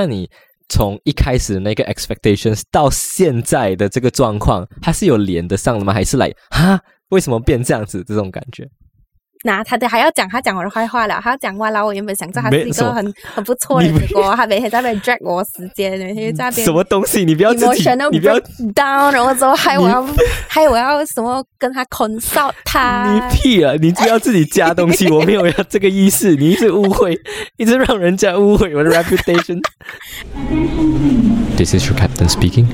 那你从一开始的那个 expectations 到现在的这个状况，它是有连得上的吗？还是来哈？为什么变这样子？这种感觉？那他的还要讲他讲我的坏话了，他要讲话了。我原本想着他是一个很很不错的结果，他每天在那边 drag 我时间，每天在那边什么东西？你不要自己 emotional，你不要 down，然后之后害我要害我要什么跟他 consult 他。你屁啊！你就要自己加东西，我没有要这个意思，你一直误会，一直让人家误会我的 reputation。This is your captain speaking.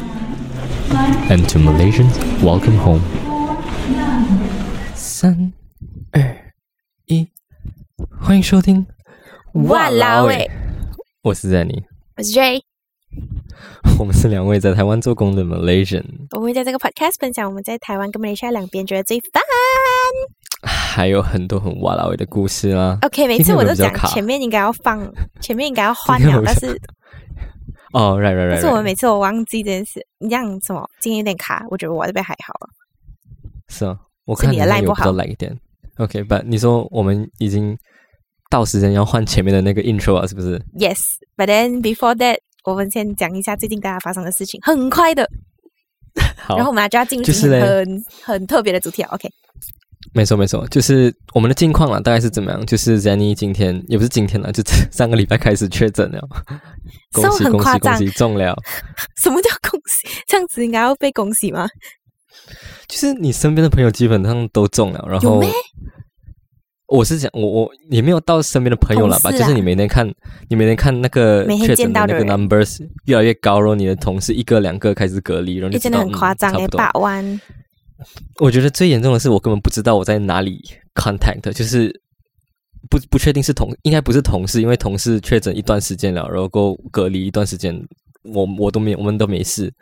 And to Malaysians, welcome home. 三二一，欢迎收听。哇啦喂，我是 Zenny，我是 J，我们是两位在台湾做工的 Malaysian，我会在这个 podcast 分享我们在台湾跟马来西亚两边觉得最 fun。还有很多很哇啦喂的故事啦。OK，每次我都讲前面应该要放，前面应该要换了，今天有没有但是哦，right right right，是我 right 每次我忘记这件事，你这样什么今天有点卡，我觉得我这边还好。是啊，我看你的看好像 line 不好来一点。OK，不，你说我们已经到时间要换前面的那个 intro 了，是不是？Yes，but then before that，我们先讲一下最近大家发生的事情，很快的，好，然后我们就要进入就是今天嘞很很特别的主题了。OK，没错没错，就是我们的近况啊，大概是怎么样？就是 Zenny 今天也不是今天了，就上个礼拜开始确诊了，恭喜恭喜恭喜中了！什么叫恭喜？这样子应该要被恭喜吗？就是你身边的朋友基本上都中了，然后我是讲我我也没有到身边的朋友了吧，啊就是你每天看你每天看那个确诊的那个 numbers 越来越高，然后你的同事一个两个开始隔离，然后你诶，真的很夸张诶，哎，八万。我觉得最严重的是，我根本不知道我在哪里 contact，就是不不确定是同，应该不是同事，因为同事确诊一段时间了，然后够隔离一段时间，我我都没我们都没事，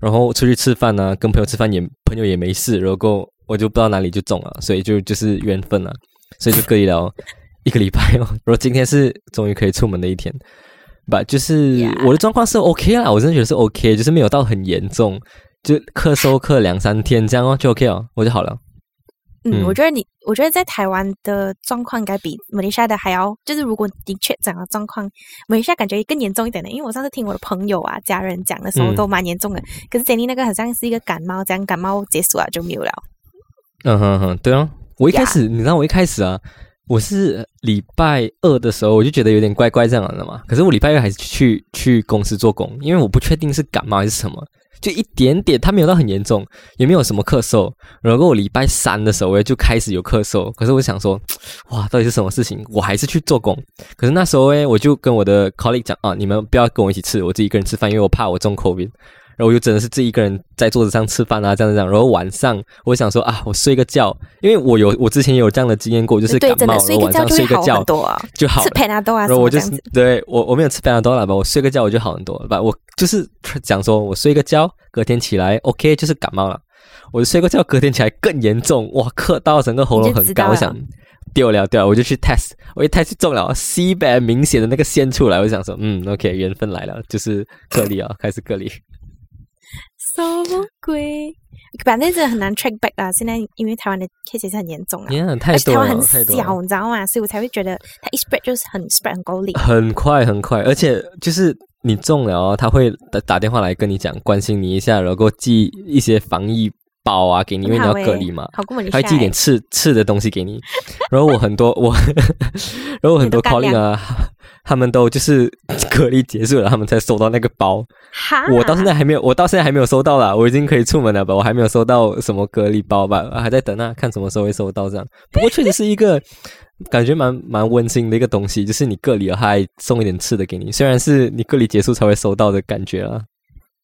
然后出去吃饭呢、跟朋友吃饭也朋友也没事，然后我就不知道哪里就中了，所以就就是缘分了，所以就隔离了一个礼拜哦，然后今天是终于可以出门的一天。吧，就是我的状况是 OK 啦，我真的觉得是 OK，就是没有到很严重，就咳嗽咳两三天这样哦，就 OK 哦，我就好了。嗯，嗯我觉得你，我觉得在台湾的状况应该比马来西亚的还要，就是如果的确诊的状况，马来西亚感觉更严重一点的。因为我上次听我的朋友啊、家人讲的时候嗯都蛮严重的，可是 Jenny 那个好像是一个感冒，这样感冒结束了就没有了。嗯哼哼，对啊，我一开始你知道我一开始啊，我是礼拜二的时候我就觉得有点怪怪这样的嘛，可是我礼拜二还是去去公司做工，因为我不确定是感冒还是什么，就一点点，它没有到很严重，也没有什么咳嗽。然后我礼拜三的时候我就开始有咳嗽，可是我想说，哇，到底是什么事情？我还是去做工。可是那时候诶，我就跟我的 colleague 讲啊，你们不要跟我一起吃，我自己一个人吃饭，因为我怕我中 COVID。然后我就真的是自己一个人在桌子上吃饭啊，这样这样。然后晚上我想说啊，我睡个觉，因为我有我之前也有这样的经验过，就是，感冒，然后晚上睡个觉很多啊，就好了。Panadol 啊然后我就是。对我我没有吃 Panadol 了吧，我睡个觉我就好很多了吧。我就是讲说我睡个觉，隔天起来 OK 就是感冒了。我睡个觉，隔天起来更严重，哇，咳到整个喉咙很高，你就知道了我想丢了掉了，我就去 test，我一 test 中了 C 版明显的那个线出来，我就想说嗯 OK 缘分来了，就是隔离啊，开始隔离。什么鬼？反正真的很难 track back 啊！现在因为台湾的 case 也是很严重啊，呀，太而且多了，台湾很。小，你知道吗？所以我才会觉得它一 spread 就是很 spread 很高力。很快很快，而且就是你中了哦，他会打打电话来跟你讲，关心你一下，然后寄一些防疫包啊给你，因为你要隔离嘛，他会寄一点吃吃的东西给你。然后我很多 我，然后我很多你的干 colleague 啊，他们都就是 隔离结束了，他们才收到那个包。我到现在还没有，我到现在还没有收到啦，我已经可以出门了吧？我还没有收到什么隔离包吧？还在等啊，看什么时候会收到这样。不过确实是一个 感觉蛮蛮温馨的一个东西，就是你隔离了，他还送一点吃的给你，虽然是你隔离结束才会收到的感觉啊。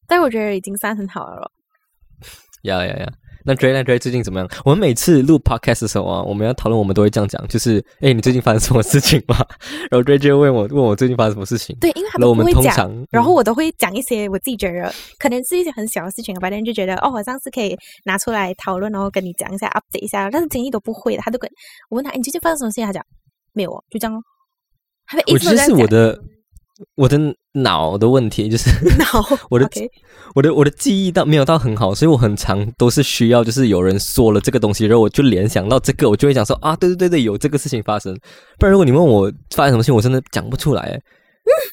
但我觉得已经算很好了咯。呀呀呀！那 Dray 那 Dray 最近怎么样？我们每次录 podcast 的时候啊，我们要讨论，我们都会这样讲，就是哎，你最近发生什么事情吗？然后 Dray 就问我问我最近发生什么事情。对，因为我们都不会讲，通常，嗯然后我都会讲一些我自己觉得可能是一些很小的事情，反正就觉得哦，好像是可以拿出来讨论，然后跟你讲一下 update 一下。但是经理都不会的，他都跟我问他，哎你最近发生什么事情？他讲没有哦，就这样哦。他会一我觉得直都这样讲是我的我的脑的问题，就是脑 我的我的我的记忆到没有到很好，所以我很常都是需要就是有人说了这个东西，然后我就联想到这个，我就会讲说啊，对对对对，有这个事情发生。不然如果你问我发生什么事情，我真的讲不出来。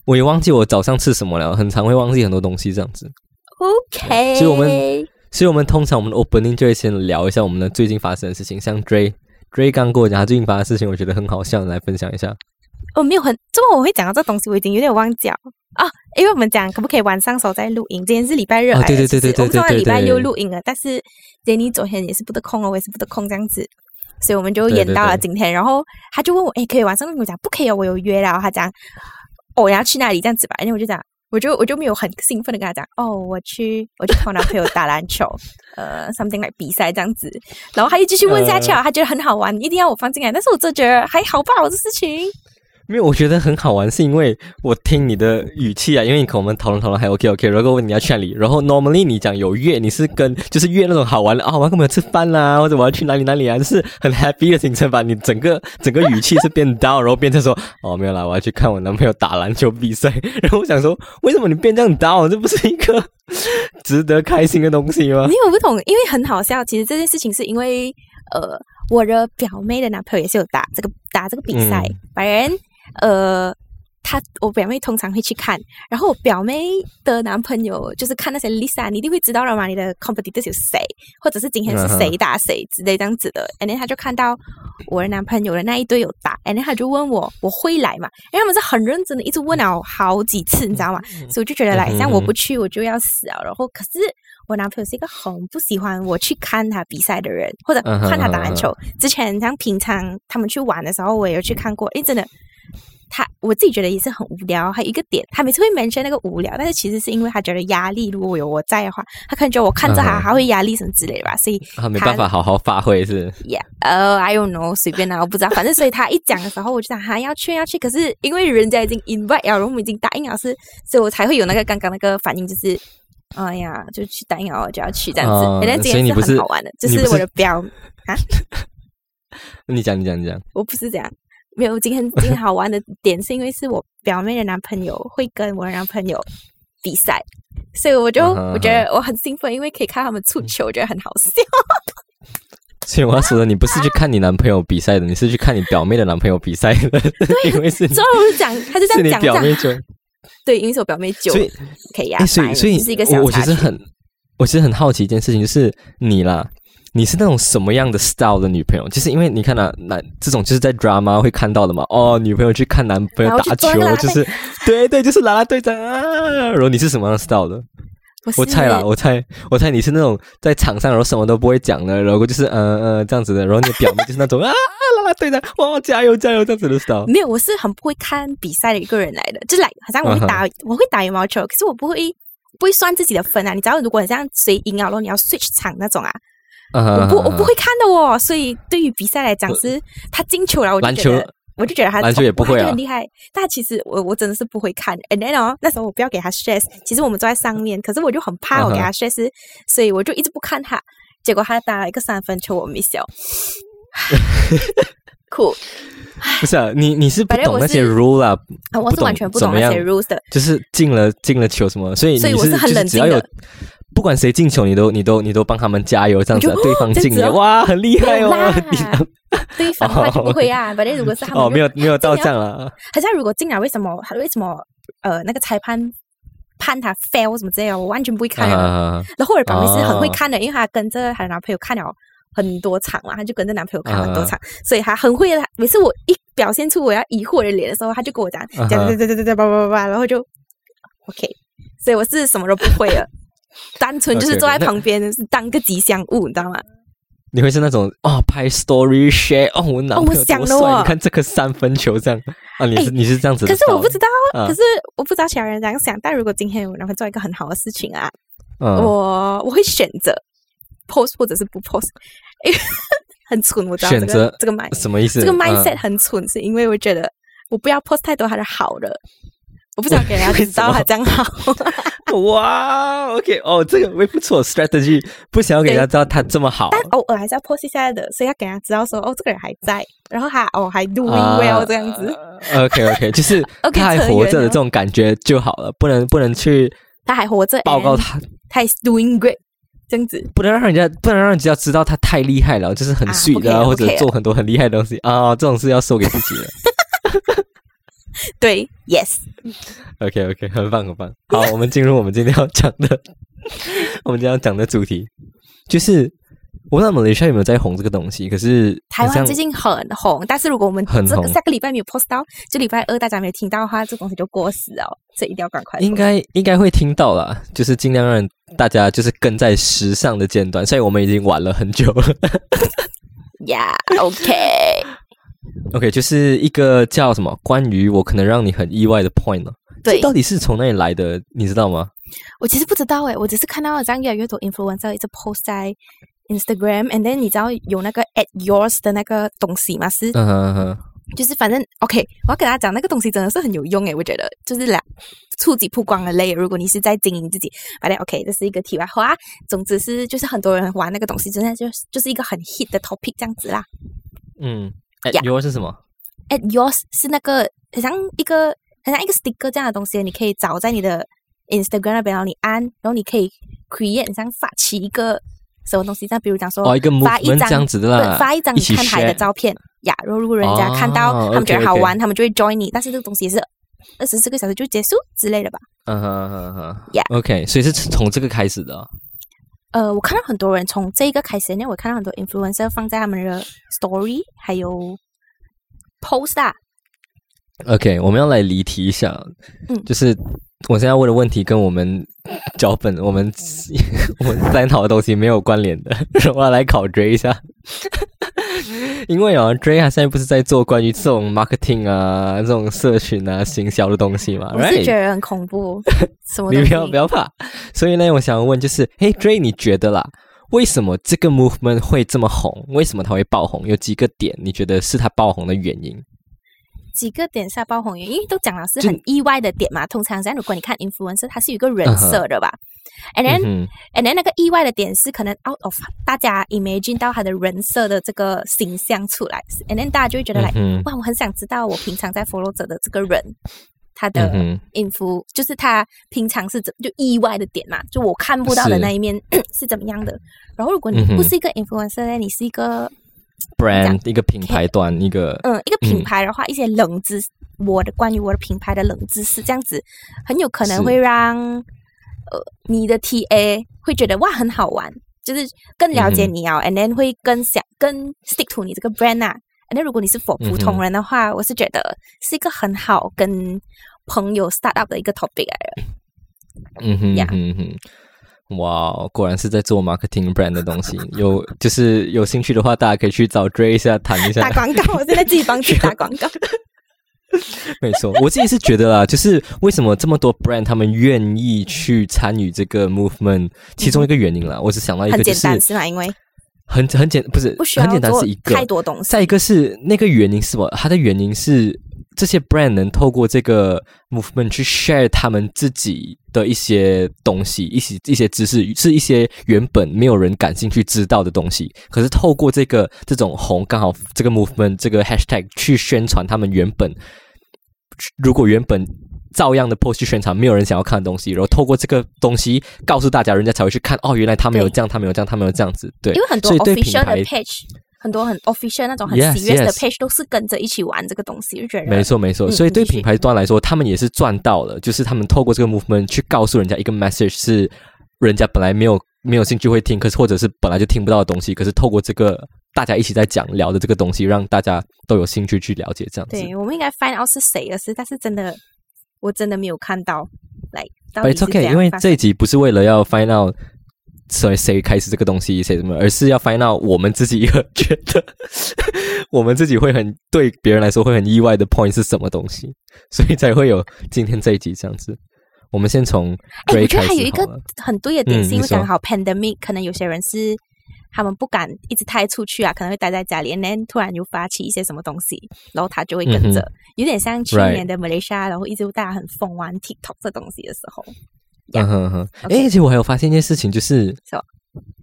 我也忘记我早上吃什么了，很常会忘记很多东西这样子。OK，所以我们所以我们通常我们的 opening 就会先聊一下我们的最近发生的事情，像 Dray Dray 刚跟我讲他最近发生的事情，我觉得很好笑，来分享一下。我没有很，怎么我会讲到这东西？我已经有点忘记了啊，因为我们讲可不可以晚上时候再录音？今天是礼拜日来的，哦对对对对其实我们说对对礼拜对六录音了，但是 Jenny 昨天也是不得空了，我也是不得空这样子，所以我们就对对延到了对今天。然后他就问我，哎，可以晚上跟？我讲不可以哦，我有约了。他讲，哦，我要去那里这样子吧。然后我就讲，我就我就没有很兴奋的跟他讲，哦，我去我去跟我男朋友打篮球，呃，something like 比赛这样子。然后他就继续问下去 呃啊，他觉得很好玩，一定要我放进来。但是我真觉得还好吧，我的事情。没有，我觉得很好玩，是因为我听你的语气啊，因为你跟我们讨论讨论还 OK OK，如果问你要去哪里，然后 normally 你讲有约，你是跟就是约那种好玩的啊，我要跟朋友吃饭啦，或者我要去哪里哪里啊，就是很 happy 的行程吧。你整个整个语气是变 down，然后变成说哦没有啦，我要去看我男朋友打篮球比赛。然后我想说，为什么你变这样 down？这不是一个 值得开心的东西吗没？有我不懂，因为很好笑。其实这件事情是因为呃，我的表妹的男朋友也是有打这个打这个比赛嗯，反正呃。他我表妹通常会去看，然后我表妹的男朋友就是看那些 Lisa，你一定会知道了嘛，你的 competitor 是谁，或者是今天是谁打谁之类这样子的。And then 他就看到我的男朋友的那一队有打，And then 他就问我我会来嘛，因为他们是很认真的，一直问了好几次，你知道吗？所以我就觉得来，像我不去我就要死啊。然后可是我男朋友是一个很不喜欢我去看他比赛的人，或者看他打篮球。之前像平常他们去玩的时候，我也有去看过。诶，真的，他我自己觉得也是很无聊。还有一个点，他每次会 mention 那个无聊，但是其实是因为他觉得压力，如果有我在的话，他可能觉得我看着他，他会压力什么之类的吧。所以他没办法好好发挥是。Yeah，呃、i don't know，随便啦，我不知道，反正所以他一讲的时候，我就想他要去要去，可是因为人家已经 invite 了，然后我们已经答应了，是，所以我才会有那个刚刚那个反应，就是，哎呀，就去答应了我就要去这样子。所以你不是很好玩的，就是我的表，你讲你讲你讲，我不是这样，没有今天今天好玩的点是因为是我表妹的男朋友会跟我的男朋友比赛，所以我就、我觉得我很兴奋，因为可以看他们出球，我觉得很好笑。所以我要说的，你不是去看你男朋友比赛的，你是去看你表妹的男朋友比赛的，因为是你之后我就讲，他就这是你样讲，这样表妹就。对，因为是我表妹救所以可以呀、哎，所以所以就是一个小我我其实很，我其实很好奇一件事情，就是你啦，你是那种什么样的 style 的女朋友？就是因为你看啊，男这种就是在 drama 会看到的嘛。哦，女朋友去看男朋友打球就是对对，就是啦啦队长啊。然后你是什么样的 style 的？我是猜啦，我猜，我猜你是那种在场上然后什么都不会讲的，然后就是嗯嗯这样子的，然后你的表面就是那种 啊啦啦队长，哇加油加油这样子的 style。没有，我是很不会看比赛的一个人来的，就来好像我会打我会打羽毛球，可是我不会不会算自己的分啊。你知道，如果你这样谁赢了，然后你要 switch 场那种啊，我我不我不会看的哦。所以对于比赛来讲，是他进球了，我就觉得。我就觉得他篮球也不会啊就很厉害。但其实我我真的是不会看。And then 哦，那时候我不要给他 stress，其实我们坐在上面，可是我就很怕我给他 stress，、所以我就一直不看他。结果他打了一个三分球，我 miss 了。酷不是啊，你你是不懂那些是 rule 啦，啊，我是完全不懂那些 rules 的。就是进了进了球什么，所以你所以我是很冷静的不管谁进球，你都你都你都帮他们加油这样子啊，对方进了，哇，很厉害哦 对方的话就不会啊。反正如果是他们哦，没有没有到这样了，好像如果进了，为什么他为什么呃那个裁判判他 fail 什么之类的，我完全不会看的。啊，然后我的表妹是很会哦看的，因为她跟着她的男朋友看了很多场嘛，她就跟着男朋友看很多啊场，所以她很会的。每次我一表现出我要疑惑的脸的时候，她就跟我讲讲对对对对对叭叭叭叭，然后就 OK，所以我是什么都不会了。单纯就是坐在那旁边是当个吉祥物，你知道吗？你会是那种哦拍 story share 哦，我男哦我朋友想了哦多帅你看这个三分球这样啊，你是哎你是这样子的可是我不知道，啊可是我不知道其他人怎样想。但如果今天我男朋友做一个很好的事情啊，嗯我我会选择 post 或者是不 post，因 为很蠢，我知道这个选择这个 mind 什么意思？这个嗯 mindset 很蠢，是因为我觉得我不要 post 太多他的好的，我不想给人家知道他这样好。哇，OK，哦，这个也不错，strategy 不想要给人家知道他这么好，但偶尔还是要 post 一下的，所以要给人家知道说哦，这个人还在，然后他哦还 doing 啊 well 这样子，OK OK，就是 他还活着的这种感觉就好了，不能不能去他还活着，报告他，他 is doing great 这样子。不能让人家不能让人家知道他太厉害了，就是很啊 sweet 不可以的啊，或者做很多很厉害的东西啊，这种事要收给自己的。对，yes，OK OK，很棒很棒。好，我们进入我们今天要讲的，我们今天要讲的主题，就是我不知道马来西亚有没有在红这个东西，可是台湾最近很红，但是如果我们这个下个礼拜没有 post 到，就礼拜二大家没有听到的话，这东西就过时哦，所以一定要赶快。应该应该会听到啦，就是尽量让大家就是跟在时尚的尖端，所以我们已经晚了很久了。，Yeah，OK，OK，就是一个叫什么关于我可能让你很意外的 point 呢？对到底是从哪里来的？你知道吗？我其实不知道诶，我只是看到这样越来越多 influencer 一直 post 在 Instagram，and then 你知道有那个 at yours 的那个东西吗？是嗯哼哼，就是反正 OK，我要给大家讲那个东西真的是很有用诶，我觉得就是两触及曝光的类。如果你是在经营自己，反正 OK，这是一个题外话。总之是就是很多人玩那个东西，真的就是就是一个很 hit 的 topic 这样子啦。嗯，哎 Yeah，yours 是什么？at yours 是那个很像一个很像一个 sticker 这样的东西，你可以找在你的 Instagram 那边，然后你按，然后你可以 create 很像发起一个什么东西，像比如讲说发一张这样子的发一张你看海的照片呀，然后如果人家看到、哦他们觉得好玩他们就会 join 你，但是这个东西也是二十四个小时就结束之类的吧。嗯哼哼哼 Yeah OK，所以是从这个开始的哦。呃，我看到很多人从这个开始，因为我看到很多 influencer 放在他们的 story 还有 post 啊，OK，我们要来离题一下，嗯。就是我现在问的问题跟我们脚本、我们 我们三讨的东西没有关联的，我要来考 Dre 一下。因为啊，Dre 他现在不是在做关于这种 marketing 啊、这种社群啊、行销的东西嘛我是觉得很恐怖，什么你东西不要不要怕。所以呢，我想问就是，嘿 d r a y 你觉得啦，为什么这个 movement 会这么红？为什么它会爆红？有几个点你觉得是它爆红的原因？几个点下爆红原因，因为都讲了是很意外的点嘛。通常这样，如果你看 influencer，它是有一个人设的吧、n d then、嗯 and then 那个意外的点是可能 out of 大家 imagine 到他的人设的这个形象出来，and then 大家就会觉得来、嗯哼。哇，我很想知道我平常在 follow 者的这个人，他的嗯哼。influ、就是他平常是怎就意外的点嘛，就我看不到的那一面 是怎么样的。然后如果你不是一个 influencer 呢，你是一个 brand 一个品牌端一个嗯，一个品嗯。牌的话，一些冷知识，我的关于我的品牌的冷知识，这样子很有可能会让呃你的 TA 会觉得哇很好玩，就是更了解你啊、a n d then 会更想更 stick to 你这个 brand 啊。那如果你是 for 普通人的话，我是觉得是一个很好跟朋友 start up 的一个 topic 来的。嗯哼嗯哼，哇，果然是在做 marketing brand 的东西。有就是有兴趣的话，大家可以去找 Dre 一下谈一下打。广告，我现在自己帮自己打广告。没错，我自己是觉得啦，就是为什么这么多 brand 他们愿意去参与这个 movement，其中一个原因啦，我只想到一个，很简就是单是吗？因为很很简不是不需要很简单做是一个太多东西。再一个是那个原因是什么？它的原因是这些 brand 能透过这个 movement 去 share 他们自己的一些东西，一些一些知识，是一些原本没有人感兴趣知道的东西。可是透过这个这种红，刚好这个 movement 这个 hashtag 去宣传他们原本如果原本。照样的 post 去宣传，没有人想要看的东西，然后透过这个东西告诉大家，人家才会去看。哦，原来他们有这样，他们有这样，他们有这样子。对，因为很多 official 的 page，很多很 official 那种很 Yes, serious 的 page 都是跟着一起玩这个东西，就觉得没错，没错。嗯所以对品牌端来说，他们也是赚到了，就是他们透过这个 movement 去告诉人家一个 message，是人家本来没有没有兴趣会听，可是或者是本来就听不到的东西，可是透过这个大家一起在讲聊的这个东西，让大家都有兴趣去了解这样子。对，我们应该 find out 是谁的事，但是真的我真的没有看到，来 it's 是 okay，因为这一集不是为了要 find out 谁谁开始这个东西，谁什么，而是要 find out 我们自己一个觉得 我们自己会很对别人来说会很意外的 point 是什么东西，所以才会有今天这一集这样子。我们先从我觉得还有一个。很对的点是因为刚好 pandemic，可能有些人是他们不敢一直太出去啊，可能会待在家里，然后突然又发起一些什么东西，然后他就会跟着，嗯有点像去年的马来西亚，然后一直大家很疯玩 TikTok 这东西的时候，嗯哼哼。哎，而且我还有发现一件事情，就是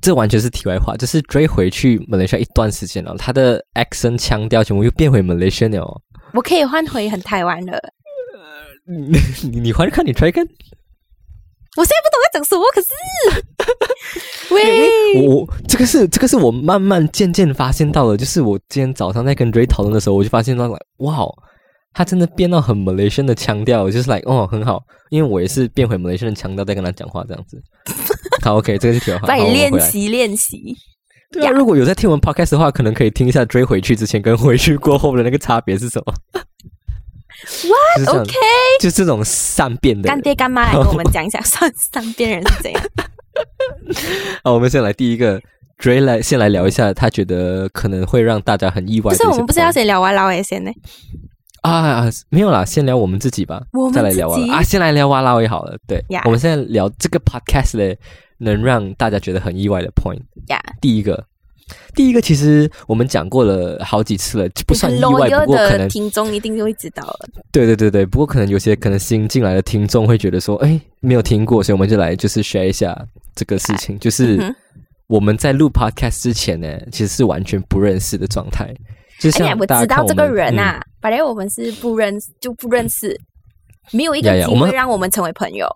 这完全是题外话，就是 Dre 回去马来西亚一段时间了，他的 accent 腔调全部又变回 Malaysian 了。哦。我可以换回很台湾的。你你你回来看，你 try 看，我现在不懂在讲什么，可是，喂，我我这个是这个是我慢慢渐渐发现到的，就是我今天早上在跟 Ray 讨论的时候，我就发现到了，哇哦，他真的变到很 Malaysian 的腔调，就是 like 哦很好，因为我也是变回 Malaysian 的腔调在跟他讲话这样子。好，OK，这个是题外话。帮你好我们回来练习练习。对啊，如果有在听我们 podcast 的话，可能可以听一下追回去之前跟回去过后的那个差别是什么。What OK，就这种善变的。干爹干妈来跟我们讲一下，善善变人是怎样？好，我们先来第一个先来聊一下，他觉得可能会让大家很意外不是我们不是要先聊完老 A 先呢？啊啊，没有啦，先聊我们自己吧，我们再来聊啊啊，先来聊哇啦也好了。对我们现在聊这个 podcast 嘞，能让大家觉得很意外的 point。呀，第一个，第一个其实我们讲过了好几次了，不算意很外不过可能的听众一定就会知道了。对对对对，不过可能有些可能新进来的听众会觉得说，哎，没有听过，所以我们就来就是 share 一下这个事情，就是我们在录 podcast 之前呢，其实是完全不认识的状态。就像大家我知道这个人啊，本来我们是不认识就不认识，没有一个机会让我们成为朋友。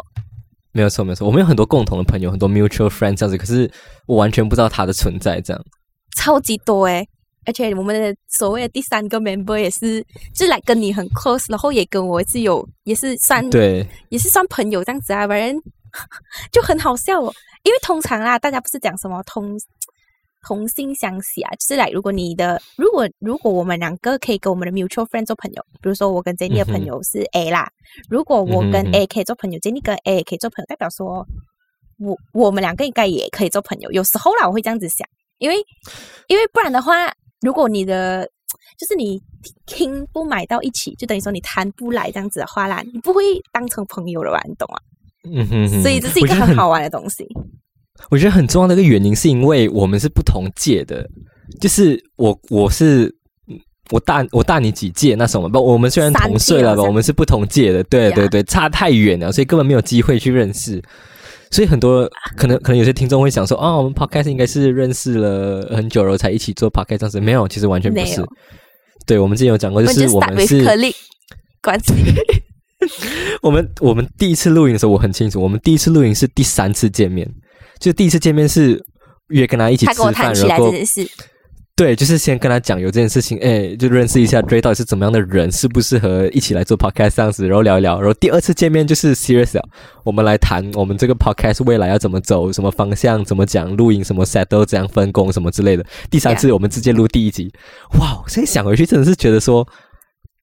没有错没有错，我们有很多共同的朋友，很多 mutual friends 这样子，可是我完全不知道他的存在，这样。超级多诶，而且我们的所谓的第三个 member 也是，就是来跟你很 close，然后也跟我是有，也是算对，也是算朋友这样子啊，反正 就很好笑哦。因为通常啦，大家不是讲什么同同性相吸啊，就是来，如果你的如果如果我们两个可以跟我们的 mutual friend 做朋友，比如说我跟 Jenny 的朋友是 A 啦，如果我跟 A 可以做朋友，Jenny 跟 A 也可以做朋友，代表说我我们两个应该也可以做朋友。有时候啦，我会这样子想，因为因为不然的话，如果你的就是你听不买到一起，就等于说你谈不来这样子的话啦，你不会当成朋友了吧？你懂吗？嗯哼哼所以这是一个很好玩的东西。我觉得很重要的一个原因是因为我们是不同届的，就是我我是嗯我大我大你几届那什么不，我们虽然同岁了吧，我们是不同届的，对对对，差太远了，所以根本没有机会去认识。所以很多可能可能有些听众会想说，哦，我们 podcast 应该是认识了很久了才一起做 podcast 这样子，没有，其实完全不是。对，我们之前有讲过，就是我们是关系。我们我们第一次录影的时候，我很清楚，我们第一次录影是第三次见面，就第一次见面是约跟他一起吃饭，然后对，就是先跟他讲有这件事情，哎，就认识一下 Dray 到底是怎么样的人，适不适合一起来做 podcast 这样子，然后聊一聊。然后第二次见面就是 serious 了，我们来谈我们这个 podcast 未来要怎么走，什么方向，怎么讲，录音什么 set 都怎样分工什么之类的。第三次我们直接录第一集，哇！我现在想回去真的是觉得说，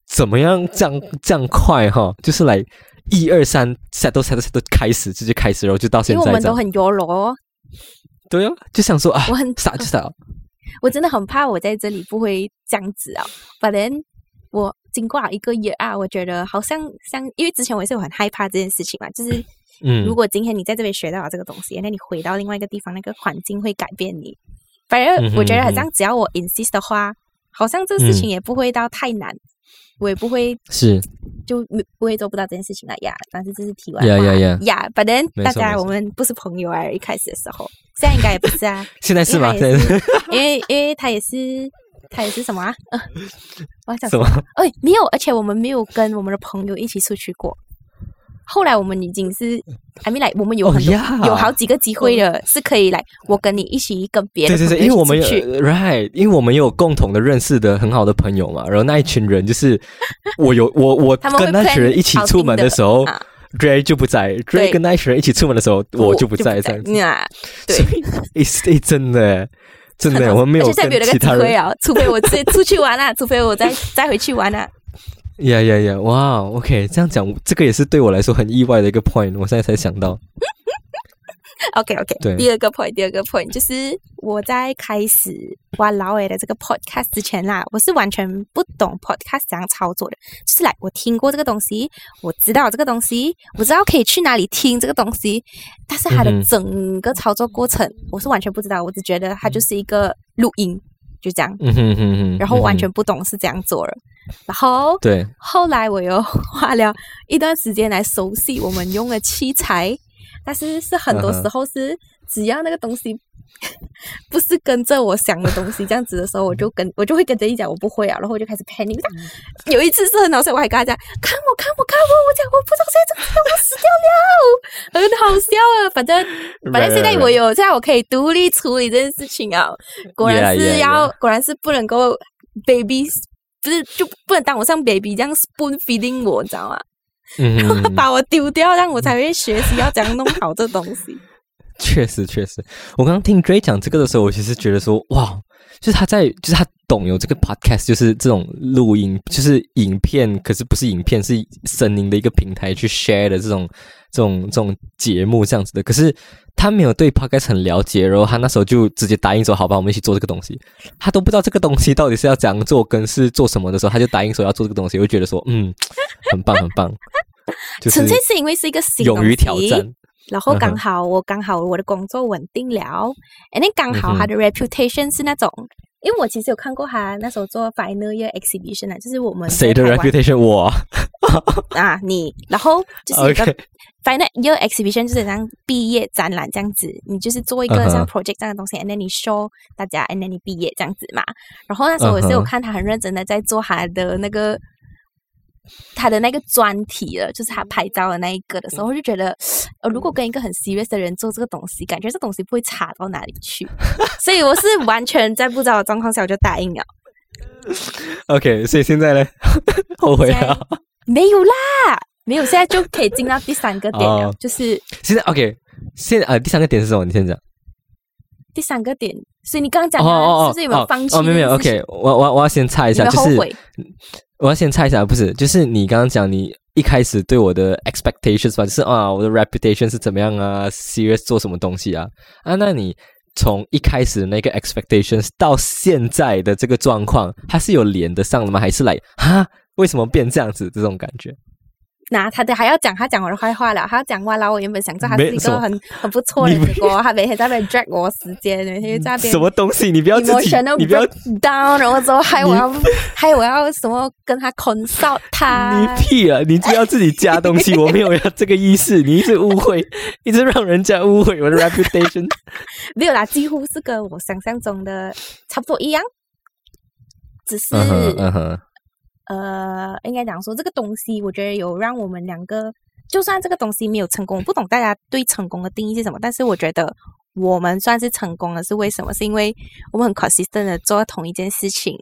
怎么样这样这样快哈，就是来一二三 set 都 set 都开始直接开始，然后就到因现在这样。为我们都很 YOLO 哦。对哦，就想说啊我，很傻就傻。我真的很怕我在这里不会这样子啊。反正我经过了一个月啊，我觉得好像像，因为之前我也是有很害怕这件事情嘛，就是嗯如果今天你在这边学到了这个东西，那你回到另外一个地方，那个环境会改变你。反正我觉得好嗯像只要我 insist 的话，好像这个事情也不会到太难，我也不会是就没不会做不到这件事情了呀。但是这是题外话呀呀呀呀，反正大家我们不是朋友啊，一开始的时候，现在应该也不是啊。现在是吗？因为因为因为他也是他也是什么啊？呃、我要讲什么？哎，没有，而且我们没有跟我们的朋友一起出去过。后来我们已经是，I mean 来，我们有哦很有好几个机会了，是可以来我跟你一起跟别人对对对，因为我们去。right，因为我们有共同的认识的很好的朋友嘛，然后那一群人就是 我有我我跟那群人一起出门的时候，Dray 就不在，Dray 跟那一群人一起出门的时候，我就不在这样子。啊，对。所以，诶诶，真的真的，我们没有其他人。会啊，除非我自己出去玩啊，除非我再再回去玩啊。呀呀呀！哇，OK，这样讲，这个也是对我来说很意外的一个 point，我现在才想到。OK OK，对第二个 point，第二个 point 就是我在开始玩老伟的这个 podcast 之前啦，我是完全不懂 podcast 怎样操作的。就是来，我听过这个东西，我知道这个东西，我知道可以去哪里听这个东西，但是它的整个操作过程，我是完全不知道，我只觉得它就是一个录音，就这样，嗯哼哼哼，然后完全不懂是怎样做的。然后对，后来我又 花了一段时间来熟悉我们用的器材，但是是很多时候是只要那个东西 不是跟着我想的东西这样子的时候，我就跟我就会跟着一讲我不会啊，然后我就开始 panic。有一次是很好笑，我还跟他讲看我看我看我，我讲我不知道现在怎么死掉了，很好笑啊。反正反正现在我有，现在我可以独立处理这件事情啊。果然是 yeah, 要 yeah. 果然是不能够 baby 不是就不能当我像 baby 这样 spoon feeding 我，你知道吗？嗯然后他把我丢掉，让我才会学习要怎样弄好这东西。确实确实，我刚刚听 Dray 讲这个的时候，我其实觉得说，哇，就是他在，就是他懂有这个 podcast，就是这种录音，就是影片，可是不是影片，是声音的一个平台去 share 的这种这种这种节目这样子的。可是他没有对 podcast 很了解，然后他那时候就直接答应说，好吧，我们一起做这个东西。他都不知道这个东西到底是要怎样做，跟是做什么的时候，他就答应说要做这个东西，我就觉得说，嗯，很棒很棒，就是纯粹是因为是一个新勇于挑战。然后刚好我刚好我的工作稳定了，哎，那刚好他的 reputation 是那种，因为我其实有看过他那时候做 final year exhibition 啊，就是我们谁的 reputation？我。啊你，然后就是一个 final year exhibition 就是像毕业展览这样子，你就是做一个像 project 这样的东西，and then 你 show 大家，and then 你毕业这样子嘛。然后那时候我是有看他很认真的在做他的那个。他的那个专题了，就是他拍照的那一个的时候，我就觉得，呃，如果跟一个很 serious 的人做这个东西，感觉这东西不会差到哪里去，所以我是完全在不知道的状况下我就答应了。OK，所以现在呢，后悔了。没有啦，没有，现在就可以进到第三个点了，哦就是现在 OK，现在呃第三个点是什么？你先讲。第三个点。所以你刚刚讲的哦哦哦，是不是有没有放弃？哦，没有没有。OK，我我我要先猜一下，就是后悔？我要先猜一下，不是，就是你刚刚讲你一开始对我的 expectations 吧，就是啊，我的 reputation 是怎么样啊，serious 做什么东西啊啊，那你从一开始的那个 expectations 到现在的这个状况，它是有连得上的吗？还是来哈？为什么变这样子？这种感觉？那他的还要讲他讲我的坏话了，他要讲话了。我原本想说他是一个很很不错的你结果，他每天在那边 drag 我时间，每天在那边什么东西？你不要自己你不要 down，然后之后害我要害我要什么跟他 consult 他你。屁啊！你只要自己加东西，我没有要这个意思，你一直误会，一直让人家误会我的 reputation。没有啦，几乎是跟我想象中的差不多一样，只是、呃，应该讲说这个东西，我觉得有让我们两个，就算这个东西没有成功，我不懂大家对成功的定义是什么，但是我觉得我们算是成功了，是为什么？是因为我们很 consistent 的做同一件事情，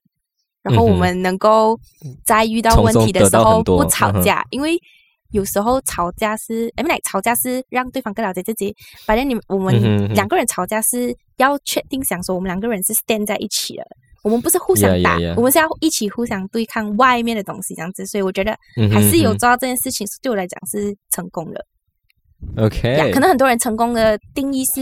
然后我们能够在遇到问题的时候不吵架，因为。有时候吵架是，哎，来吵架是让对方更了解自己。反正你们我们两个人吵架是要确定想说我们两个人是 stand 在一起的，我们不是互相打 yeah, yeah. 我们是要一起互相对抗外面的东西，这样子。所以我觉得还是有嗯做到这件事情，对我来讲是成功的。OK，呀，可能很多人成功的定义是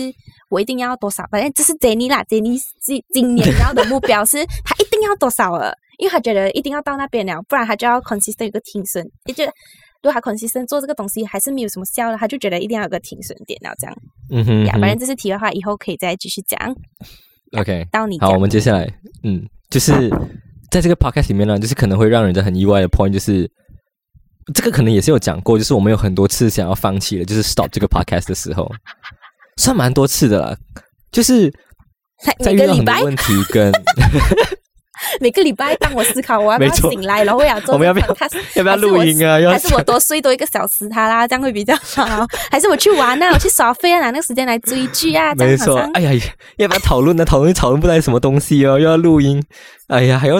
我一定要多少，反正这是 Jenny 啦，Jenny 今今年要的目标是他一定要多少了，因为他觉得一定要到那边了，不然他就要 consistent 有个停损，也就如果他 consistent 做这个东西还是没有什么效的，他就觉得一定要有个停损点，然后这样嗯哼呀。嗯哼反正这是题的话，以后可以再继续讲。OK，到你好，我们接下来，嗯，就是在这个 podcast 里面呢，就是可能会让人家很意外的 point，就是这个可能也是有讲过，就是我们有很多次想要放弃了，就是 stop 这个 podcast 的时候，算蛮多次的啦。就是在遇到很多问题跟 每个礼拜，当我思考我要不要醒来，然后我要做 我们要不要他要不要录音啊？要还是我多睡多一个小时他啦，这样会比较好。还是我去玩啊，我去耍飞啊，拿那个时间来追剧啊，这没错哎呀，要不要讨论呢？讨论讨论不来什么东西哦，又要录音，哎呀，还要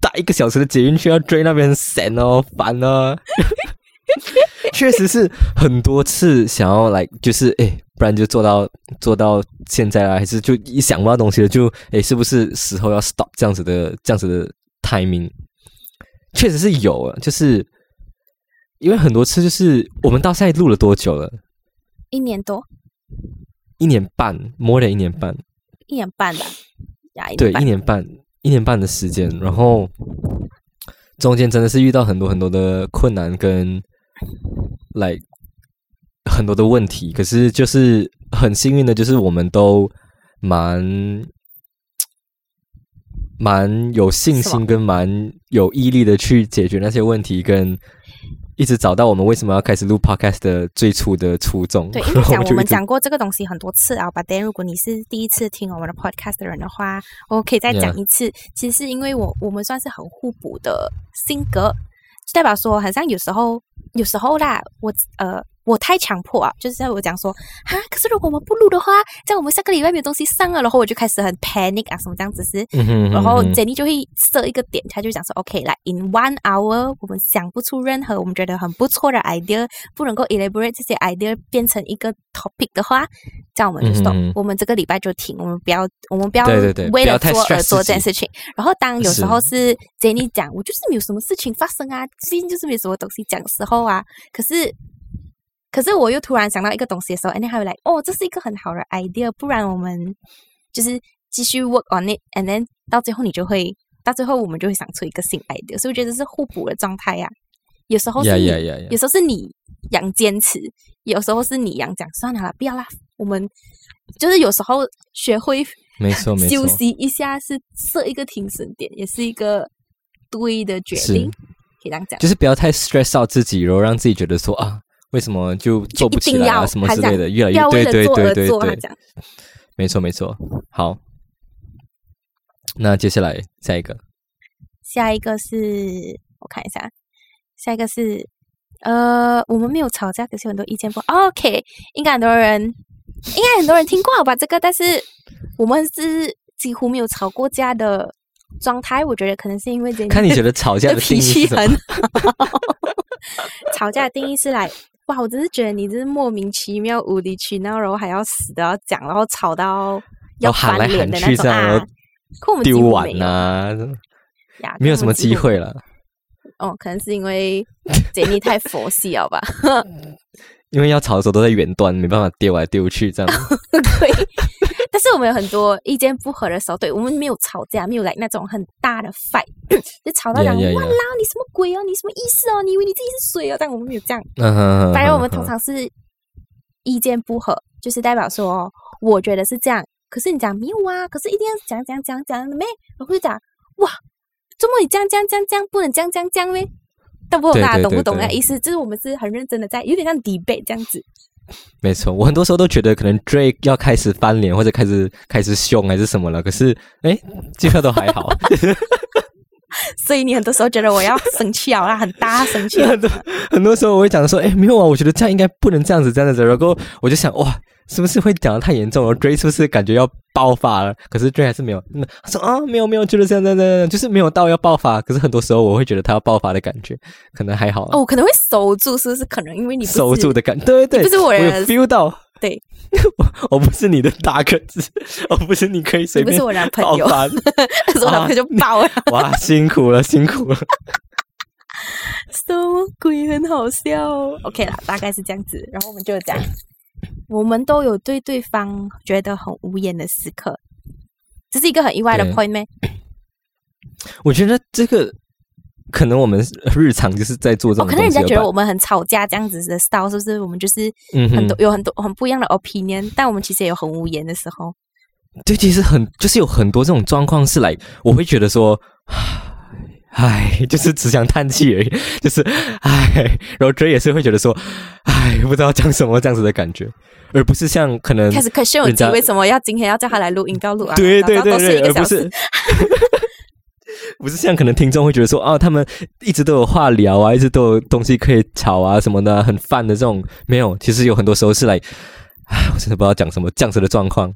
打一个小时的捷运去要追那边很闲哦，烦哦。确实是很多次想要来，就是哎，不然就做到做到现在啊，还是就一想不到东西了，就哎，是不是时候要 stop 这样子的这样子的 timing？确实是有啊，就是因为很多次就是我们到现在录了多久了？一年多，一年半，more than 一年半。一年半吧，呀，对，一年半，一年半的时间，然后中间真的是遇到很多很多的困难跟来很多的问题，可是就是很幸运的，就是我们都蛮蛮有信心跟蛮有毅力的去解决那些问题，跟一直找到我们为什么要开始录 podcast 的最初的初衷。对，因为讲我们讲过这个东西很多次啊，把 then 如果你是第一次听我们的 podcast 的人的话，我可以再讲一次。其实是因为我我们算是很互补的性格，就代表说，好像有时候有时候啦，我呃。我太强迫啊，就是在我讲说啊，可是如果我们不录的话，这样我们下个礼拜没有东西上了，然后我就开始很 panic 啊，什么这样子是，然后 Jenny 就会设一个点，他就讲说，OK，来 in one hour，我们想不出任何我们觉得很不错的 idea，不能够 elaborate 这些 idea 变成一个 topic 的话，这样我们就 stop，我们这个礼拜就停，我们不要，我们不要为了做而做这件事情。然后当有时候是 Jenny 讲，我就是没有什么事情发生啊，最近就是没有什么东西讲的时候啊，可是。可是我又突然想到一个东西的时候，and then 还会来哦，这是一个很好的 idea，不然我们就是继续 work on it，and then 到最后你就会，到最后我们就会想出一个新 idea，所以我觉得是互补的状态呀。有时候是你，有时候是你养坚持，有时候是你养讲算了啦，不要啦。我们就是有时候学会没错没错休息一下，是设一个停损点，也是一个对的决定。可以这样讲，就是不要太 stress 到自己，然后让自己觉得说啊。为什么就做不起来啊？什么之类的，越来越对对对对对，没错没错。好，那接下来下一个，下一个是我看一下，下一个是呃，我们没有吵架，可是很多意见不 OK，应该很多人，应该很多人听过吧？这个，但是我们是几乎没有吵过架的状态。我觉得可能是因为看你觉得吵架的脾气很好，吵架的定义是来。哇！我真是觉得你真是莫名其妙、无理取闹，然后还要死都要讲，然后吵到要翻脸的那种啊！丢碗呐，没有什么机会了。哦，可能是因为杰尼太佛系了吧？因为要吵的时候都在远端，没办法丢来丢去这样。对。但是我们有很多意见不合的时候，对我们没有吵架，没有来那种很大的 fight，就吵到讲哇啦，你什么鬼哦，你什么意思哦？你以为你自己是谁哦？但我们没有这样，反正我们通常是意见不合，就是代表说，我觉得是这样，可是你讲没有啊？可是一定要讲讲讲讲没？我会讲哇，周末你这样这样这样这样，不能这样这样这样咩？但不懂大家懂不懂啊？意思就是我们是很认真的在，有点像 debate 这样子。没错，我很多时候都觉得可能 Drake 要开始翻脸或者开始开始凶还是什么了，可是哎，基本上都还好。所以你很多时候觉得我要生气啊，很大生气。很多很多时候我会讲说，哎，没有啊，我觉得这样应该不能这样子这样子。然后我就想，哇。是不是会讲的太严重了？Dray 是不是感觉要爆发了？可是 Dray 还是没有。那他说啊，没有没有，就是这样这样这样，就是没有到要爆发。可是很多时候我会觉得他要爆发的感觉，可能还好。哦，可能会守住，是不是？可能因为你守住的感觉，对对，不是我人 feel 到。对，我 我不是你的大个子，我不是你可以随便。不是我男朋友，说 男朋友就爆了。哇，辛苦了，辛苦了。什么鬼？很好笑。OK 啦，大概是这样子。然后我们就讲。我们都有对对方觉得很无言的时刻，这是一个很意外的 point 吗？我觉得这个可能我们日常就是在做这种，可能人家觉得我们很吵架这样子的 style，是不是？我们就是很多有很多很不一样的 opinion，但我们其实也有很无言的时候。对，其实很就是有很多这种状况是来，我会觉得说。唉，就是只想叹气而已，就是唉，然后追也是会觉得说，唉，不知道讲什么这样子的感觉，而不是像可能开始可是我自为什么要今天要叫他来录音，要录啊？对对对对，而不是 不是像可能听众会觉得说，哦，他们一直都有话聊啊，一直都有东西可以吵啊什么的，很烦的这种，没有，其实有很多时候是来，唉，我真的不知道讲什么这样子的状况。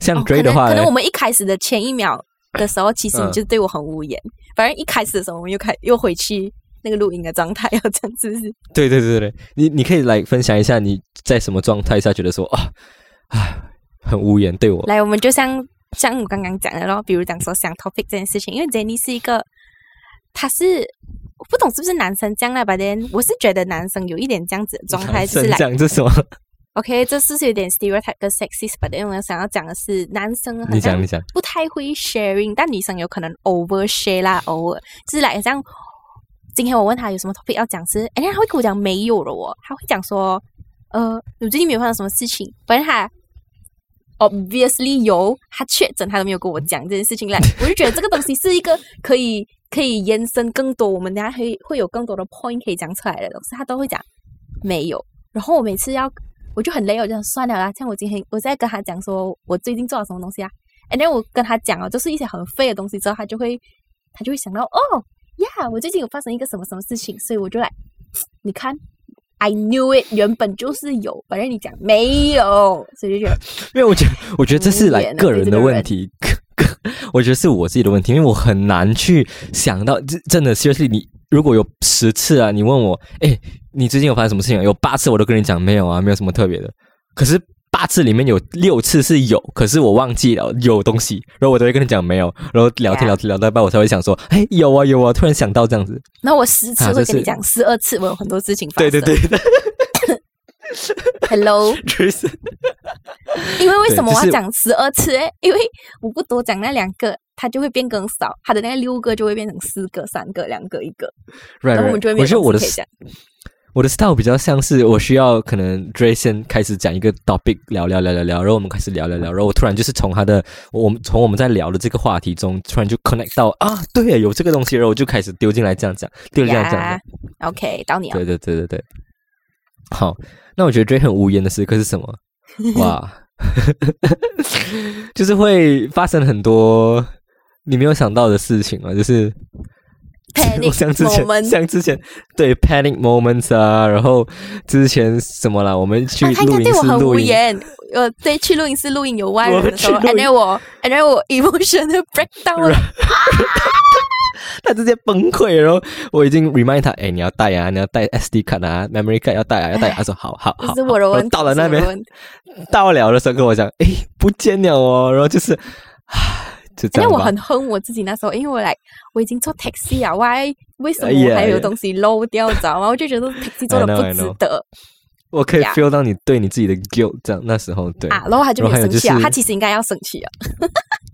像追的话，可能我们一开始的前一秒。的时候，其实你就对我很无言。反正一开始的时候，我们又开又回去那个录音的状态，要 这样子。对对对对，你你可以来分享一下你在什么状态下觉得说啊，唉，很无言对我。来，我们就像像我刚刚讲的咯，比如讲说想 topic 这件事情，因为 Jenny 是一个，他是我不懂是不是男生这样来吧？但我是觉得男生有一点这样子的状态，就是来讲这什么？OK，这是有点 stereotype 跟 sexist，因为我想要讲的是，男生你讲你讲不太会 sharing，但女生有可能 over share 啦，偶尔就是来像今天我问他有什么 topic 要讲是，哎，他会跟我讲没有了哦，他会讲说，呃，你最近没有发生什么事情，反正他 obviously 有，他确诊他都没有跟我讲这件事情来，我就觉得这个东西是一个可以可以延伸更多，我们等下会会有更多的 point 可以讲出来的东西，他都会讲没有，然后我每次要。我就很累，我就算了啦。像我今天我在跟他讲说，我最近做了什么东西啊？哎，那我跟他讲哦，就是一些很废的东西之后，他就会他就会想到哦呀，我最近有发生一个什么什么事情，所以我就来 你看，I knew it，原本就是有，反正你讲没有，所以就觉得 因为我觉得，我觉得这是来个人的问题，我觉得是我自己的问题，因为我很难去想到，真的，seriously，你如果有十次啊，你问我，哎，你最近有发生什么事情啊？有八次我都跟你讲没有啊，没有什么特别的。可是八次里面有六次是有，可是我忘记了有东西，然后我都会跟你讲没有，然后聊天聊天聊到一半，我才会想说，哎，有啊有啊，突然想到这样子。那我十次会跟你讲，十二次我有很多事情发生。对对对对，，Hello，就是因为为什么我要讲十二次？诶，因为我不多讲那两个，它就会变更少，它的那个六个就会变成四个、三个、两个、一个，right 然后我们就会没有我觉得我的东西可以讲。我的 style 比较像是我需要可能 Dray 先开始讲一个 topic 聊聊聊聊聊，然后我们开始聊聊聊，然后我突然就是从他的我们从我们在聊的这个话题中，突然就 connect 到啊，对，有这个东西，然后我就开始丢进来这样讲，丢进来这样呀讲，OK，到你了对。对对对对。好，那我觉得 Dray 很无言的时刻是什么？哇，就是会发生很多你没有想到的事情啊，就是我 Panic 像之前 moment 像之前对 panic moments 啊，然后之前什么啦，我们去录音室录音，无言。我对去录音室录音有外我人的时候，and 们去录音 then 我，and then 我 emotional breakdown 了。他直接崩溃，然后我已经 remind 他，哎，你要带啊，你要带 SD 卡啊，memory card 要带啊，要带啊。他说好好好，是我的好问题。到了那边到了的时候跟我讲，哎，不见了哦，然后就是，唉，就这因为我。很恨我自己那时候，因为我来我已经做 taxi 啊，why 为什么还有东西漏掉，知道吗？我就觉得 taxi 做的不值得我可以 feel 到你对你自己的 guilt，这样那时候对。啊，然后他就没生气啊，就是他其实应该要生气啊。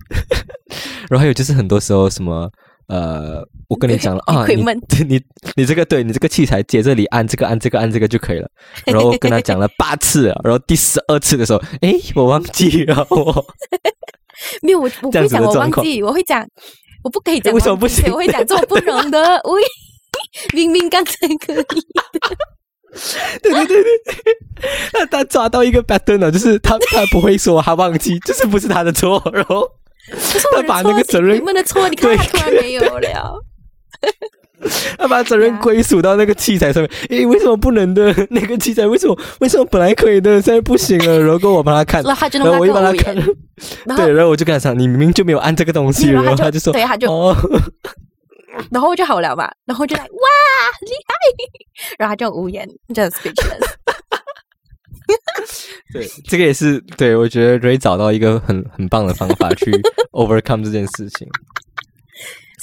然后还有就是很多时候什么呃，我跟你讲了啊，你 Equipment 你你这个对你这个器材接这里按这个按这个按这个就可以了。然后跟他讲了八次了，然后第十二次的时候，哎，我忘记了我。没有，我我不会讲我忘记，我会讲我不可以讲为什么不行？我会讲这种不能的，我明明刚才可以。对对对对，那他抓到一个 pattern 了，就是他他不会说他忘记，就是不是他的错，然后他把那个责任 equipment 的错，你看他突然没有了。他把责任归属到那个器材上面。诶，为什么不能的？那个器材为什么为什么本来可以的，现在不行了？然后我帮他看，然后他就我又帮他看对，然后我就跟他讲，你明明就没有按这个东西，然然后他就后他就说，对他就哦，然后就好了嘛，然后就来哇厉害，然后他就无言，就 speechless。对，这个也是对我觉得 Ray 找到一个很很棒的方法去 overcome 这件事情。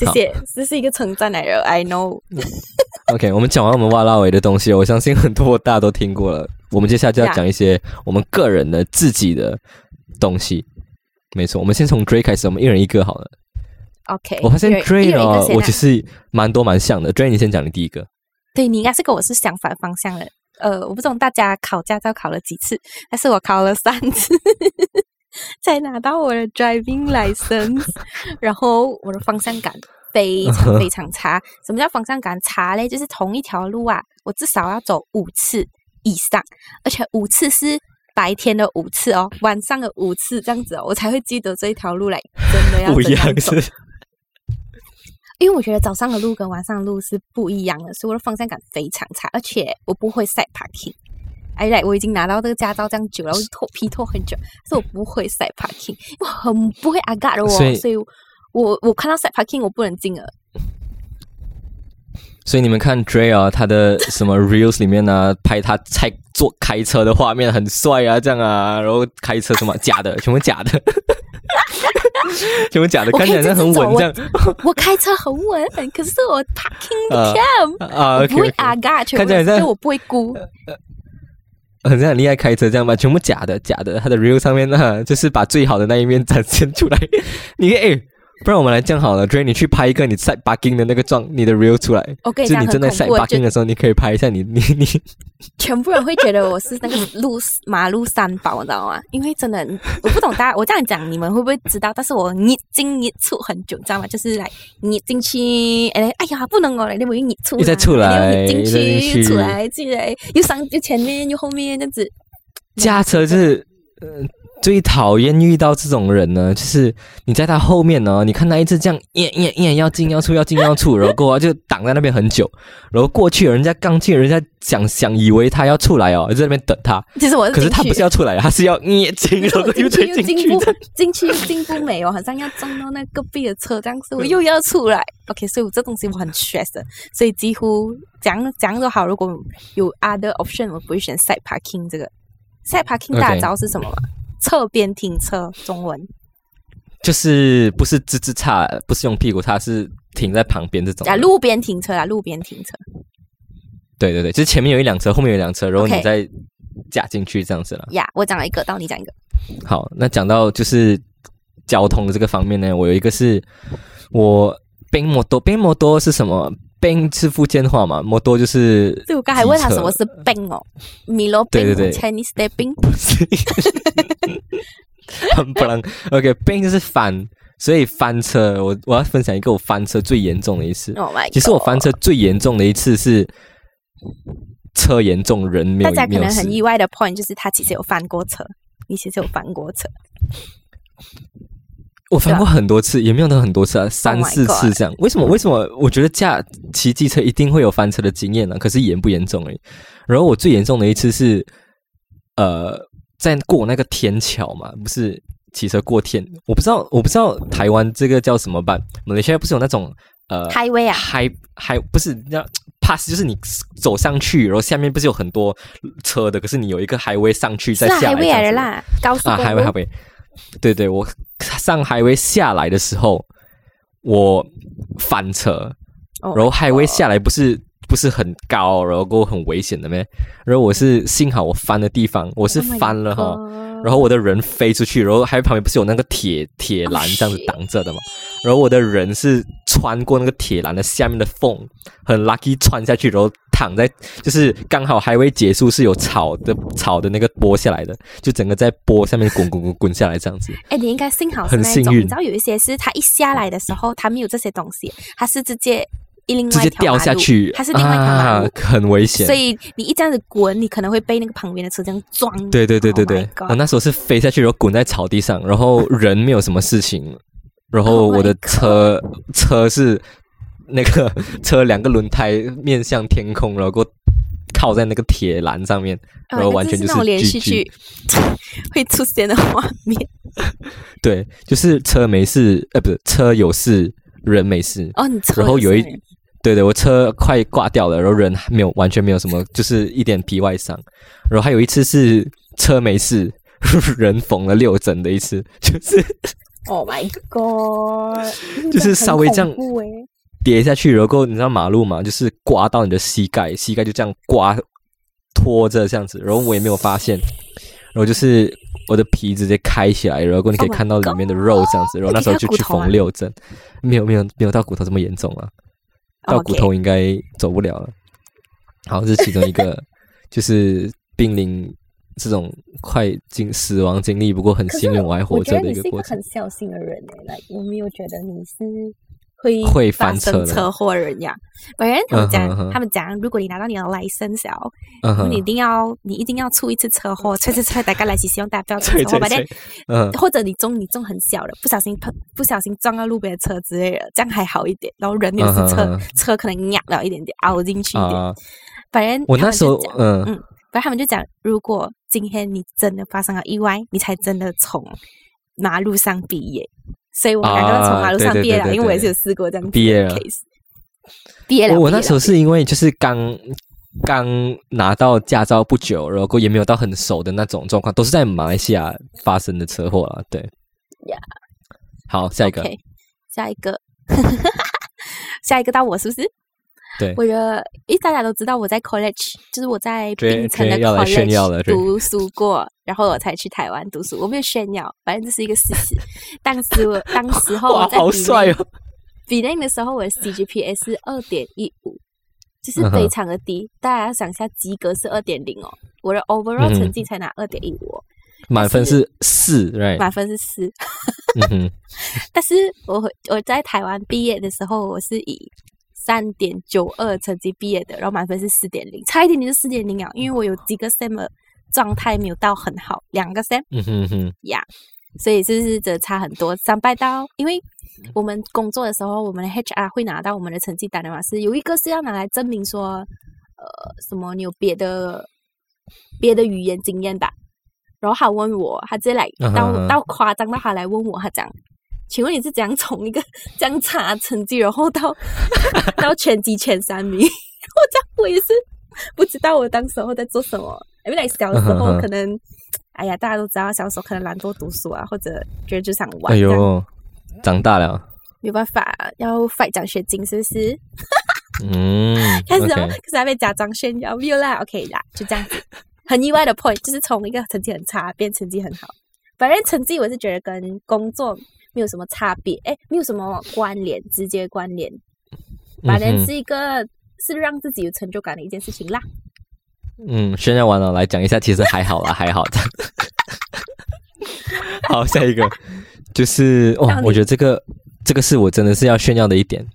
谢谢，这是一个称赞来的，I know。OK，我们讲完我们挖拉维的东西，我相信很多大家都听过了。我们接下来就要讲一些我们个人的自己的东西。没错，我们先从 Dray 开始，我们一人一个好了。OK，我发现一人一 Dray 人一个呢，先啊我其实蛮多蛮像的。Dray，你先讲你第一个。对你应该是跟我是相反方向的。呃，我不懂大家考驾照考了几次，但是我考了三次才拿到我的 driving license，然后我的方向感非常非常差。什么叫方向感差嘞？就是同一条路啊，我至少要走五次以上，而且五次是白天的五次哦，晚上的五次这样子哦，我才会记得这一条路来真的要不一样。是因为我觉得早上的路跟晚上的路是不一样的，所以我的方向感非常差，而且我不会 side parking。哎，来，我已经拿到这个驾照这样久了，我拖皮拖很久，所以我不会 side parking，我很不会 a g a 的哦，所以所以我我看到 side parking 我不能进了。所以你们看 Dray 啊，他的什么 reels 里面呢、拍他开坐开车的画面很帅啊，这样啊，然后开车什么假的，全部假的，全部假的，我看起来像很稳这样我开车很稳，可是我 parking 啊不 cam，、啊我不会，OK，, a g a 全部看起来我不会估。很像很厉害开车这样吧，全部假的，假的，他的 real 上面呢，就是把最好的那一面展现出来。你诶，不然我们来这样好了，Dray，你去拍一个你 side parking 的那个状，你的 real 出来。我跟你讲就是你正在很 side 恐怖，就 parking 的时候，你可以拍一下你你你全部人会觉得我是那个路马路三宝，你知道吗？因为真的，我不懂大家，我这样讲你们会不会知道？但是我一进一出很久，你知道吗？就是来你进去，哎 哎呀，不能哦，你我一你出来，一再出来你进一再进去，去出来进来，又上又前面又后面这样子。驾车就是，呃，最讨厌遇到这种人呢，就是你在他后面呢，你看他一直这样耶耶耶要进要出要进要出，然后过后就挡在那边很久，然后过去人家刚进，人家想想以为他要出来哦，在那边等他，其实我可是他不是要出来，他是要耶进，然后又再进去进去又进不没有，好像要撞到那隔壁的车这样子，我又要出来。OK，所以我这东西我很 stress 的，所以几乎讲讲都好，如果有 other option，我不会选 side parking 这个。side parking 大招是什么吗？侧边停车，中文就是不是吱吱叉，不是用屁股，它是停在旁边这种。啊，路边停车啊，路边停车。对对对，就是前面有一辆车，后面有一辆车，然后你再夹进去这样子了。呀，我讲了一个，到你讲一个。好，那讲到就是交通的这个方面呢，我有一个是我冰摩多，冰摩多是什么？冰是福建话嘛？摩多就是。对，我刚才问他什么是冰哦，米罗冰，Chinese 的冰。很不能，OK，冰就是翻，所以翻车。我我要分享一个我翻车最严重的一次。Oh my！其实我翻车最严重的一次是车严重，人没有。大家可能很意外的 point 就是他其实有翻过车，你其实有翻过车。我翻过很多次，也没有到很多次啊，三四次这样。为什么？为什么？我觉得驾骑机车一定会有翻车的经验呢？可是严不严重已。然后我最严重的一次是，呃，在过那个天桥嘛，不是骑车过天。我不知道，我不知道台湾这个叫什么办？我们现在不是有那种呃，highway 啊，high high 不是那 pass，就是你走上去，然后下面不是有很多车的，可是你有一个 highway 上去再下来的啦，高速啊，highway highway。对对，我上海威下来的时候，我翻车，然后海威下来不是不是很高，然后很危险的咩？然后我是幸好我翻的地方，我是翻了哈。然后我的人飞出去，然后还旁边不是有那个铁铁栏这样子挡着的嘛？然后我的人是穿过那个铁栏的下面的缝，很 lucky 穿下去，然后躺在就是刚好还未结束，是有草的草的那个剥下来的，就整个在拨下面滚滚滚滚下来这样子。哎，你应该幸好很幸运，你知道有一些是它一下来的时候，它没有这些东西，它是直接。直接掉下去，它是另外一条马路，很危险。所以你一这样子滚，你可能会被那个旁边的车这样撞。对对对对对，我那时候是飞下去，然后滚在草地上，然后人没有什么事情，然后我的车车是那个 车两个轮胎面向天空，然后靠在那个铁栏上面，然后完全就是连续剧 会出现的画面。对，就是车没事，呃，不是车有事，人没事。哦，你车然后有一。对对，我车快挂掉了，然后人没有，完全没有什么，就是一点皮外伤。然后还有一次是车没事，人缝了六针的一次，就是，Oh my God，就是稍微这样跌下去，然后你知道马路嘛，就是刮到你的膝盖，膝盖就这样刮拖着这样子，然后我也没有发现，然后就是我的皮直接开起来，然后你可以看到里面的肉这样子，然后那时候就去缝六针，没有没有没有到骨头这么严重啊。到骨头应该走不了了。好，这是其中一个，就是濒临这种快经死亡经历，不过很幸运我还活着的一个过程。很孝心的人哎，来，我没有觉得你是。会会发生车祸人呀！本人他们讲，他们讲，如果你拿到你的 license，你一定要你一定要出一次车祸，吹吹吹，大概来是希望大家不要出车祸，嗯，或者你中你中很小的，不小心碰不小心撞到路边的车之类的，这样还好一点。然后人也是车车可能压了一点点，凹进去一点。反正我那时候嗯嗯，反正他们就讲，如果今天你真的发生了意外，你才真的从马路上毕业。所以我们两个从马路上毕业了，因为我也是有试过这样毕业了。毕业了，我那时候是因为就是刚刚拿到驾照不久，然后也没有到很熟的那种状况，都是在马来西亚发生的车祸了。对，呀，好，下一个，下一个，下一个到我是不是？对，我觉得，因为大家都知道我在 college，就是我在槟城的 college 读书过，然后我才去台湾读书。我没有炫耀，反正这是一个事实。当时我当时候我在好帅哦！比那的时候，我的 CGPA 是二点一五，就是非常的低。大家要想一下，及格是二点零哦，我的 overall 成绩才拿二点一五，满分是四？满分是四。但是我我在台湾毕业的时候，我是以三点九二成绩毕业的，然后满分是四点零，差一点点就四点零啊！因为我有几个 sem 状态没有到很好，两个 sem 嗯哼哼，呀所以是不是这差很多？三百刀，因为我们工作的时候，我们的 HR 会拿到我们的成绩单的嘛，是有一个是要拿来证明说，呃，什么你有别的别的语言经验吧。然后他问我，他直接来到、到夸张到他来问我，他讲，请问你是怎样从一个 这样差的成绩，然后到 到全级前三名？我这样我也是不知道我当时候在做什么，因为小时候可能。哎呀，大家都知道，小时候可能懒惰读书啊，或者觉得就想玩，哎呦，长大了，没有办法，要 fight 奖学金，是不是？嗯开始要，OK，开始要被家长炫耀，没有啦，OK 啦，就这样子。很意外的 point 就是从一个成绩很差变成绩很好，反正成绩我是觉得跟工作没有什么差别，哎，没有什么关联，直接关联，反正是一个是让自己有成就感的一件事情啦。嗯，炫耀完了，来讲一下，其实还好啦，还好的。好，下一个就是哇我觉得这个这个是我真的是要炫耀的一点，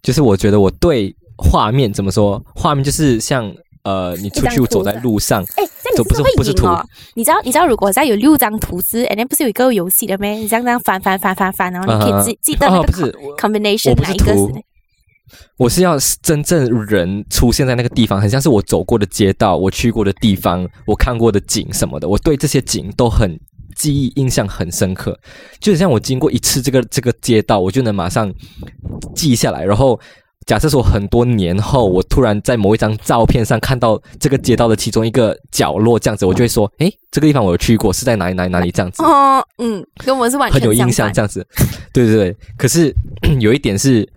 就是我觉得我对画面怎么说，画面就是像呃，你出去走在路上，哎，这不是不是图。你知道你知道，如果在有六张图纸，哎，那不是有一个游戏的咩？你这样这样翻翻翻翻翻，然后你可啊以记记得那哦，个不是 combination 我不是哪一个？我是要真正人出现在那个地方，很像是我走过的街道，我去过的地方，我看过的景什么的，我对这些景都很记忆印象很深刻。就很像我经过一次这个这个街道，我就能马上记下来。然后假设说很多年后，我突然在某一张照片上看到这个街道的其中一个角落，这样子，我就会说，诶，这个地方我有去过，是在哪里哪里哪里这样子。哦，嗯，跟我是完全很有印象这样子。对对对，可是有一点是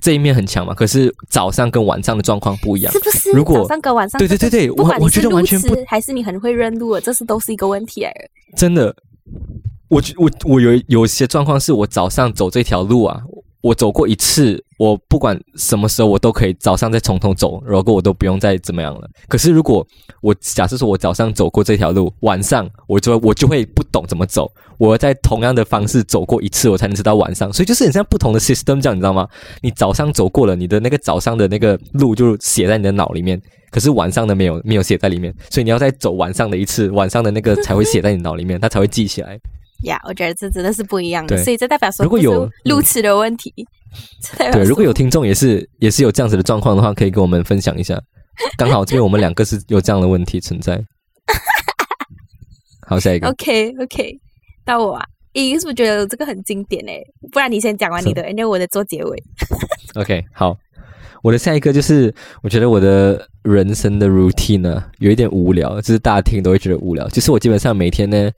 这一面很强嘛，可是早上跟晚上的状况不一样是。不是？如果早上跟晚上，对对对对我我觉得完全不还是你很会认路的，这是都是一个问题来的。真的，我觉我我有有些状况是我早上走这条路啊，我走过一次，我不管什么时候我都可以早上再从头走，然后我都不用再怎么样了。可是如果我假设说我早上走过这条路，晚上我就我就会不懂怎么走，我要在同样的方式走过一次，我才能知道晚上。所以就是很像不同的 system 这样，你知道吗？你早上走过了，你的那个早上的那个路就写在你的脑里面。可是晚上的没有没有写在里面，所以你要再走晚上的一次，晚上的那个才会写在你脑里面，它才会记起来。呀我觉得这真的是不一样的，所以这代表说如果有路痴的问题。对，如果有听众也是也是有这样子的状况的话，可以跟我们分享一下。刚好这边我们两个是有这样的问题存在。好，下一个。OK OK，到我啊，咦，是不是觉得这个很经典诶？不然你先讲完你的，因为我的做结尾。OK，好，我的下一个就是，我觉得我的人生的 routine 呢有一点无聊，就是大家听都会觉得无聊。就是我基本上每天呢，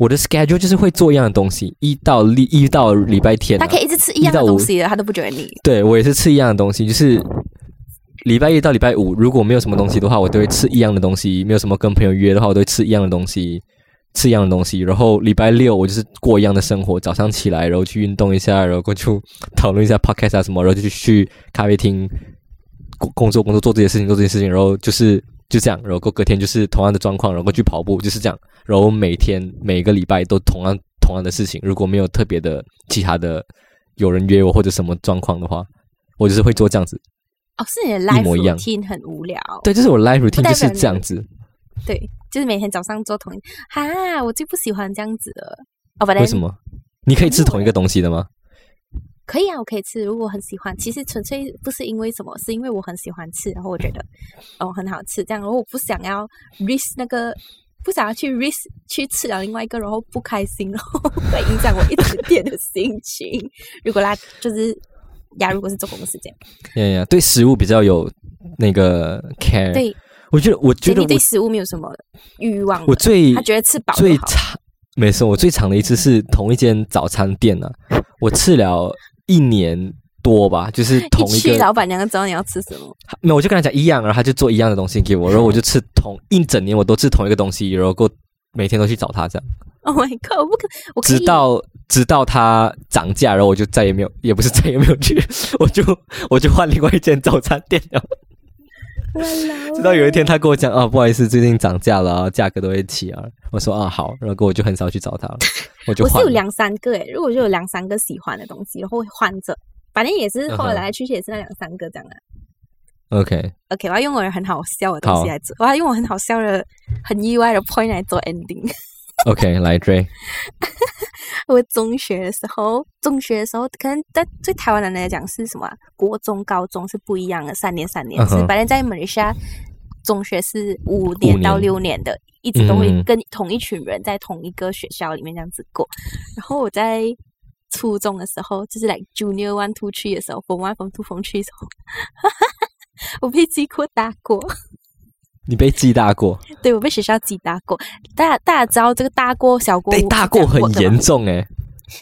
我的 schedule 就是会做一样的东西，一到礼一到礼拜天、啊，他可以一直吃一样的东西的，他都不觉得腻。对我也是吃一样的东西，就是礼拜一到礼拜五，如果没有什么东西的话，我都会吃一样的东西；没有什么跟朋友约的话，我都会吃一样的东西，吃一样的东西。然后礼拜六我就是过一样的生活，早上起来，然后去运动一下，然后过去讨论一下 podcast 啊什么，然后就去咖啡厅工工作工作做这些事情，做这些事情，然后就是就这样，然后过隔天就是同样的状况，然后去跑步，就是这样。然后每天每个礼拜都同样同样的事情，如果没有特别的其他的有人约我或者什么状况的话，我就是会做这样子。哦，是你的 life 模一样 routine 很无聊。对，就是我 life routine 就是这样子。对，就是每天早上做同一哈，我最不喜欢这样子了。哦，反正为什么？你可以吃同一个东西的吗？可以啊，我可以吃，如果我很喜欢。其实纯粹不是因为什么，是因为我很喜欢吃，然后我觉得 哦很好吃，这样，然后我不想要 risk 那个，不想要去 risk 去吃了另外一个，然后不开心，然后 会影响我一整天的心情。如果啦，就是呀，如果是做工的时间，呀呀，对食物比较有那个 care。，对，我觉得，我觉得我你对食物没有什么欲望。我最他觉得吃饱最长，没错，我最长的一次是同一间早餐店啊，我吃了一年多吧，就是同一个老板娘知道你要吃什么，没有，我就跟他讲一样，然后他就做一样的东西给我，然后我就吃同一整年我都吃同一个东西，然后过每天都去找他这样，Oh my god！我不可，我可直到直到它涨价，然后我就再也没有，也不是再也没有去，我就我就换另外一间早餐店了。直到有一天他跟我讲，啊，不好意思，最近涨价了啊，价格都会起啊。我说啊好，然后我就很少去找他了，我就。我是有两三个诶，如果就有两三个喜欢的东西，然后会换着，反正也是后来来来去去也是那两三个这样的。OK，OK，我要用我很好笑的东西来做，我要用我很好笑的、很意外的 point 来做 ending。OK，来追。我中学的时候，中学的时候，可能在对台湾人来讲是什么啊、国中、高中是不一样的，三年三年制。反正在马来西亚，中学是五五年到六年的，一直都会嗯跟同一群人在同一个学校里面这样子过。然后我在初中的时候，就是来 junior one two three 的时候，form one form two form three 的时候，我被记过打过。你被记大过，对我被学校记大过，大家大家知道这个大过小过被大过很严重。重哎。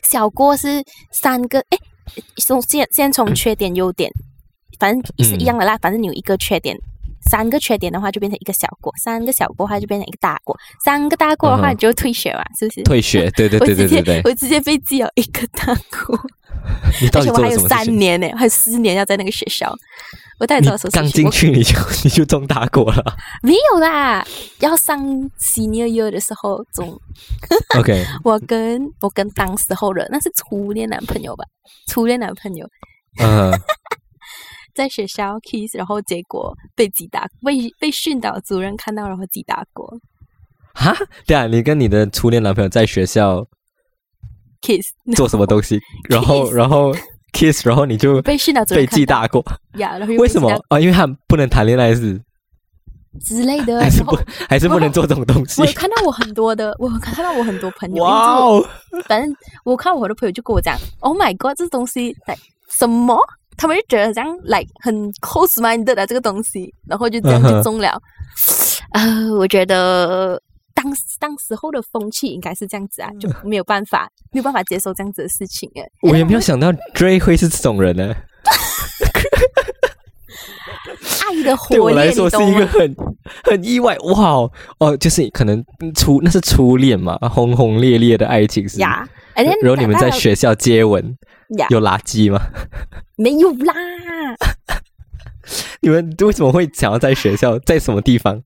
小过是三个，哎，从先先从缺点优点，反正是一样的啦。反正你有一个缺点，三个缺点的话就变成一个小过，三个小过的话就变成一个大过，三个大过的话你就退学嘛，是不是？退学，对对 对对对对。我直接被记了一个大过，你到底做而且我还有？三年呢，还有四年要在那个学校。我到底你做了什么刚进去你就你就中大过了。没有啦，要上 senior year 的时候中 OK，我跟我跟当时候的那是初恋男朋友吧，初恋男朋友嗯，在学校 kiss，然后结果被击打，被被训导主任看到，然后击打过。哈，对啊，你跟你的初恋男朋友在学校 kiss，做什么东西？然后然后 kiss，然后你就被训导主被记大过，呀，然后为什么？记啊？因为他不能谈恋爱是？之类的，还是不 还是不能做这种东西？我？看到我很多的，我看到我很多朋友，哇哦，反正我看我的朋友就跟我讲，Oh my God，这东西来什么？他们就觉得这样来很 close minded 的这个东西，然后就这样就中了。呃，我觉得当当时候的风气应该是这样子啊，就没有办法没有办法接受这样子的事情哎。我也没有想到 Dray 会是这种人呢。爱的对我来说是？一个很很意外哇哦哦，就是可能初那是初恋嘛，轰轰烈烈的爱情是。呀，然然后你们在学校接吻，呀有垃圾吗？没有啦？你们为什么会想要在学校，在什么地方？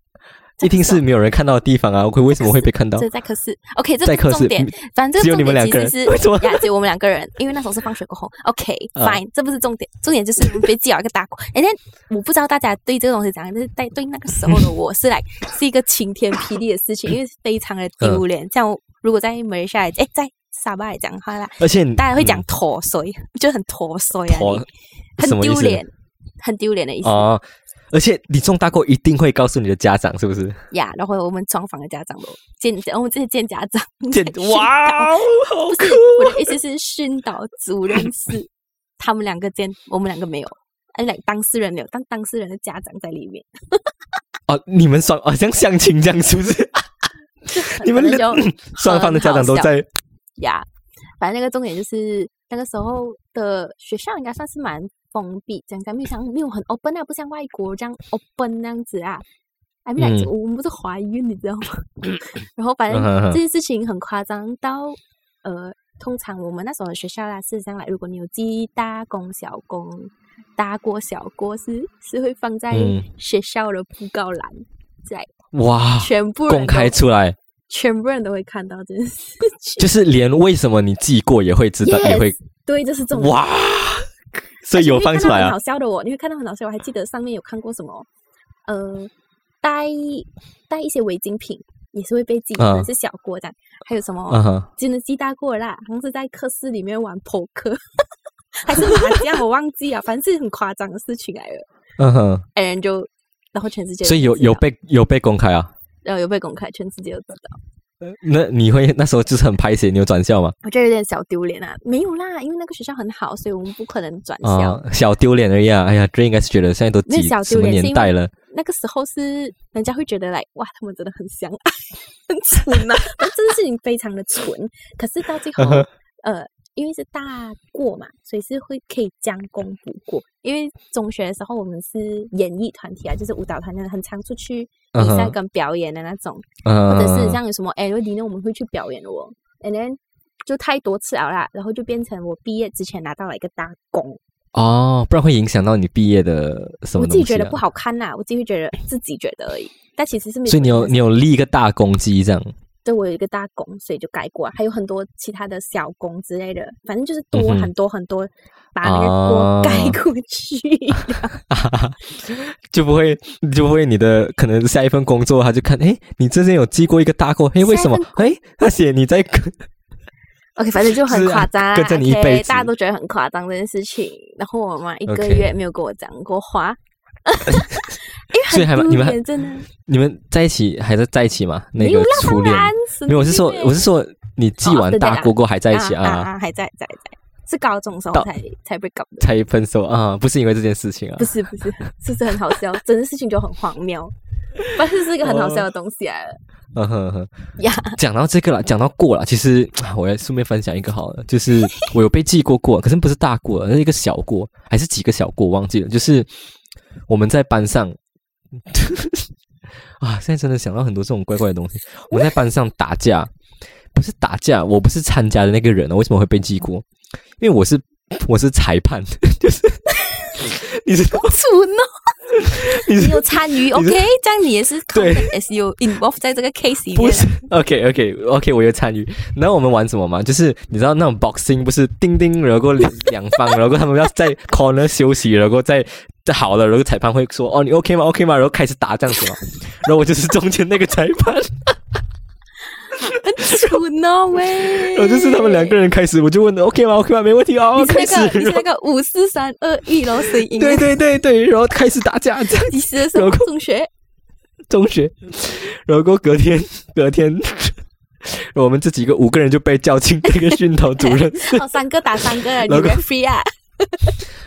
一定是没有人看到的地方啊！会为什么会被看到这？在科室，OK，这在科室不是重点，反正只有重你们两个人点其实是为什么呀，只有我们两个人，因为那时候是放学过后嗯，OK，fine，、这不是重点，重点就是被记了一个大过。哎，那我不知道大家对这个东西怎样，但是在对那个时候的我是来是一个晴天霹雳的事情，因为非常的嗯丢脸。像我如果在马来西亚，哎，在沙巴也讲的话啦，而且你大家会讲嗯脱水，就很脱水啊，你很丢脸，很丢脸的意思哦，而且你中大过一定会告诉你的家长，是不是？呀。然后我们双方的家长都见，我们这些见家长见 哇哦，好不是我的意思是训导主任是他们两个见，我们两个没有，哎，两当事人没有，当当事人的家长在里面，哦，你们双好像相亲这样，是不是？你们两双方的家长都在。呀。反正那个重点就是那个时候的学校应该算是蛮封闭，讲讲没有像没有很 open 啊，不像外国这样 open 那样子啊。I mean, like, 嗯我们不是怀孕，你知道吗？然后反正这件事情很夸张到呃，通常我们那时候的学校啦，事实上来，如果你有记大功、小功、大过、小过，是是会放在嗯学校的布告栏，在哇，全部公开出来，全部人都会看到这件事情。就是连为什么你记过也会知道，Yes 也会对，这是重点。哇，所以有放出来很好。笑的哦，你会看到很好笑。我还记得上面有看过什么，呃，带带一些违禁品也是会被记，可能嗯是小过这样。还有什么嗯哼，真的记大过啦，好像是在课室里面玩扑克，还是麻将，我忘记啊，反正是很夸张的事情来了。嗯哼，哎，人就然后全世界都所以有有被有被公开啊？然后有被公开，全世界都知道。那你会那时候就是很拍写，你有转校吗？我觉得有点小丢脸啊，没有啦，因为那个学校很好，所以我们不可能转校。啊，小丢脸而已啊！哎呀，这应该是觉得现在都几小什么年代了？那个时候是人家会觉得来哇，他们真的很相爱，很蠢呐、但这件事情非常的蠢。可是到最后，呃，因为是大过嘛，所以是会可以将功补过。因为中学的时候我们是演艺团体啊，就是舞蹈团，很常出去比赛跟表演的那种，嗯，或者是像有什么 LED 呢，我们会去表演的哦。And then 就太多次了啦，然后就变成我毕业之前拿到了一个大功。哦，不然会影响到你毕业的什么、我自己觉得不，好看呐、我自己会觉得自己觉得而已，但其实是没有。所以你有你有立一个大功绩这样，对我有一个大工，所以就改过，还有很多其他的小工之类的，反正就是多很多很多，把那个锅盖哦过去。就不会就不会你的可能下一份工作他就看，哎，你之前有记过一个大过，哎，为什么？哎，他写你在 OK，反正就很夸张啊，跟着你一辈子大家都觉得很夸张这件事情。然后我妈一个月没有跟我讲过话，所以还你们真的你们在一起还在在一起吗？那个初恋没有，我是说我是说你记完大啦过过还在一起啊还在在在，是高中时候才才被搞的。才分手啊，不是因为这件事情啊不。是不是，是不是很好笑？整件事情就很荒谬，但是是一个很好笑的东西来了嗯哼哼，呀。讲到这个了，讲到过了，其实啊我要顺便分享一个好了，就是我有被记过过，可是不是大过，是一个小过，还是几个小过，我忘记了。就是我们在班上 啊，现在真的想到很多这种怪怪的东西。我们在班上打架，不是打架，我不是参加的那个人啊，为什么会被记过？因为我是我是裁判，就是你知道蠢哦，你有参与，OK？这样你也是 对 SU involve 在这个 case 里不是面啊。OK OK OK，我有参与。然后我们玩什么嘛？就是你知道那种 boxing 不是叮叮，然后两两方，然后他们要在 corner 休息，然后再再好了，然后裁判会说哦你 OK 吗 OK 吗？然后开始打这样子嘛。然后我就是中间那个裁判，蠢哦喂！然后就是他们两个人开始，我就问的 OK 吗 OK 吗？没问题哦，你是开始那。个你是那个五四三二一，然后谁赢？对对对对，然后开始打架这样几时的时候然后中学？中学，然后过隔天 隔天，我们这几个五个人就被叫进那个训导主任 哦，三个打三个，你 referee 啊？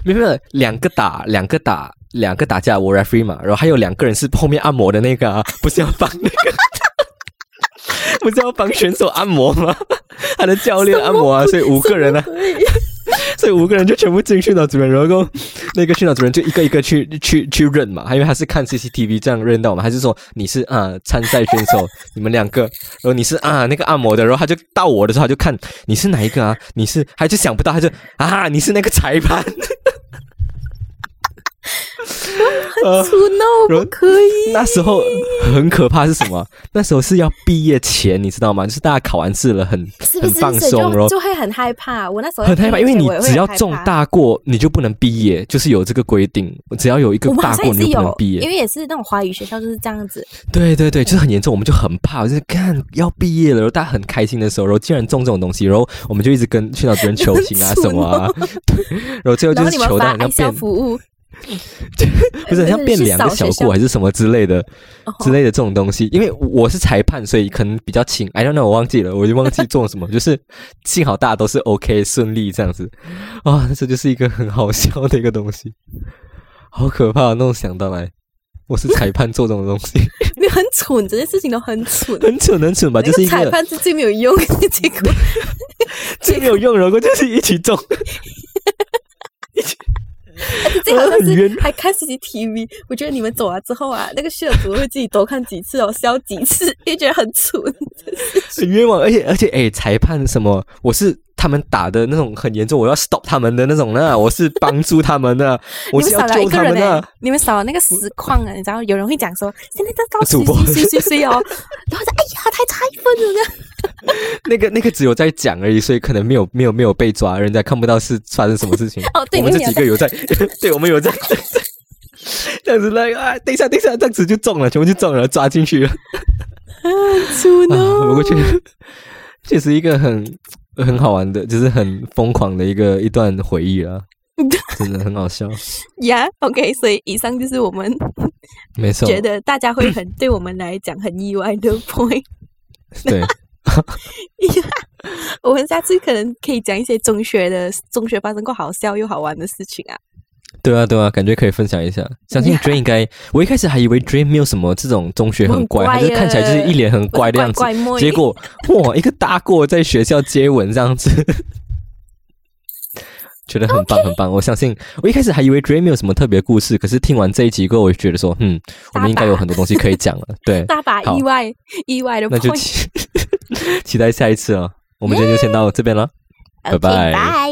没有没有，两个打两个打两个打架，我 referee 嘛，然后还有两个人是后面按摩的那个啊，不是要帮那个，不是要帮选手按摩吗？他的教练按摩啊，所以五个人啊，所以五个人就全部进训导主任，然后那个训导主任就一个一个去去去认嘛，因为他是看 CCTV 这样认到嘛，还是说你是啊参赛选手，你们两个，然后你是啊那个按摩的，然后他就到我的时候他就看你是哪一个啊，你是他就想不到，他就啊你是那个裁判。呃蠢哦，然后不可以。那时候很可怕是什么？那时候是要毕业前，你知道吗？就是大家考完试了，很很放松，然后就就会很害怕？我那时候很害怕，因为你只要中大过，你就不能毕业，就是有这个规定，只要有一个大过，你就不能毕业因。为也是那种华语学校就是这样子。对对对，就是很严重，我们就很怕，就是看要毕业了，然后大家很开心的时候，然后竟然中这种东西，然后我们就一直跟训导主任求情啊 什么啊，对，然后最后就是求到发爱校很像变，服务，不是很像变两个小过还是什么之类的。哦之类的这种东西，因为我是裁判，所以可能比较轻。I don't know，我忘记了，我就忘记做什么。就是幸好大家都是 OK 顺利这样子。啊，这就是一个很好笑的一个东西，好可怕！那种想到来，我是裁判做这种东西，你很蠢，这件事情都很蠢。很蠢很蠢吧？就是一个判是最没有用的结果。最没有用，然后就是一起中。最好像很冤是还看 CCTV，我觉得你们走了之后啊，那个训导主会自己多看几次哦，笑几次，因为觉得很蠢。很冤枉，而且而且，哎，裁判什么？我是他们打的那种很严重，我要 stop 他们的那种呢，我是帮助他们的，我是要救他们的。你们少了那个实况啊，你知道有人会讲说现在在告主播谁谁谁哦，然后说哎呀太差一分了这样。那个那个只有在讲而已，所以可能没有没有没有被抓，人家看不到是发生什么事情。哦对我们这几个有在，对我们有在，这样子那个啊，等一下等一下，这样子就中了，全部就中了，抓进去了。啊，蠢哦，不过确确实一个很很好玩的，就是很疯狂的一个一段回忆啊，真的很好笑。Yeah，OK，所以以上就是我们 没错，觉得大家会很对我们来讲很意外的 point。对，我们下次可能可以讲一些中学的中学发生过好笑又好玩的事情啊。对啊，对啊，感觉可以分享一下。相信 Dream 应该，我一开始还以为 Dream 没有什么这种中学很乖，很乖他就看起来就是一脸很乖的样子怪。怪结果哇，一个大过在学校接吻这样子，觉得很棒很棒。我相信，我一开始还以为 Dream 没有什么特别故事，可是听完这一集过后，我就觉得说，嗯，我们应该有很多东西可以讲了。对，大把意外意外的那就。期 期待下一次了。我们今天就先到这边了。拜拜。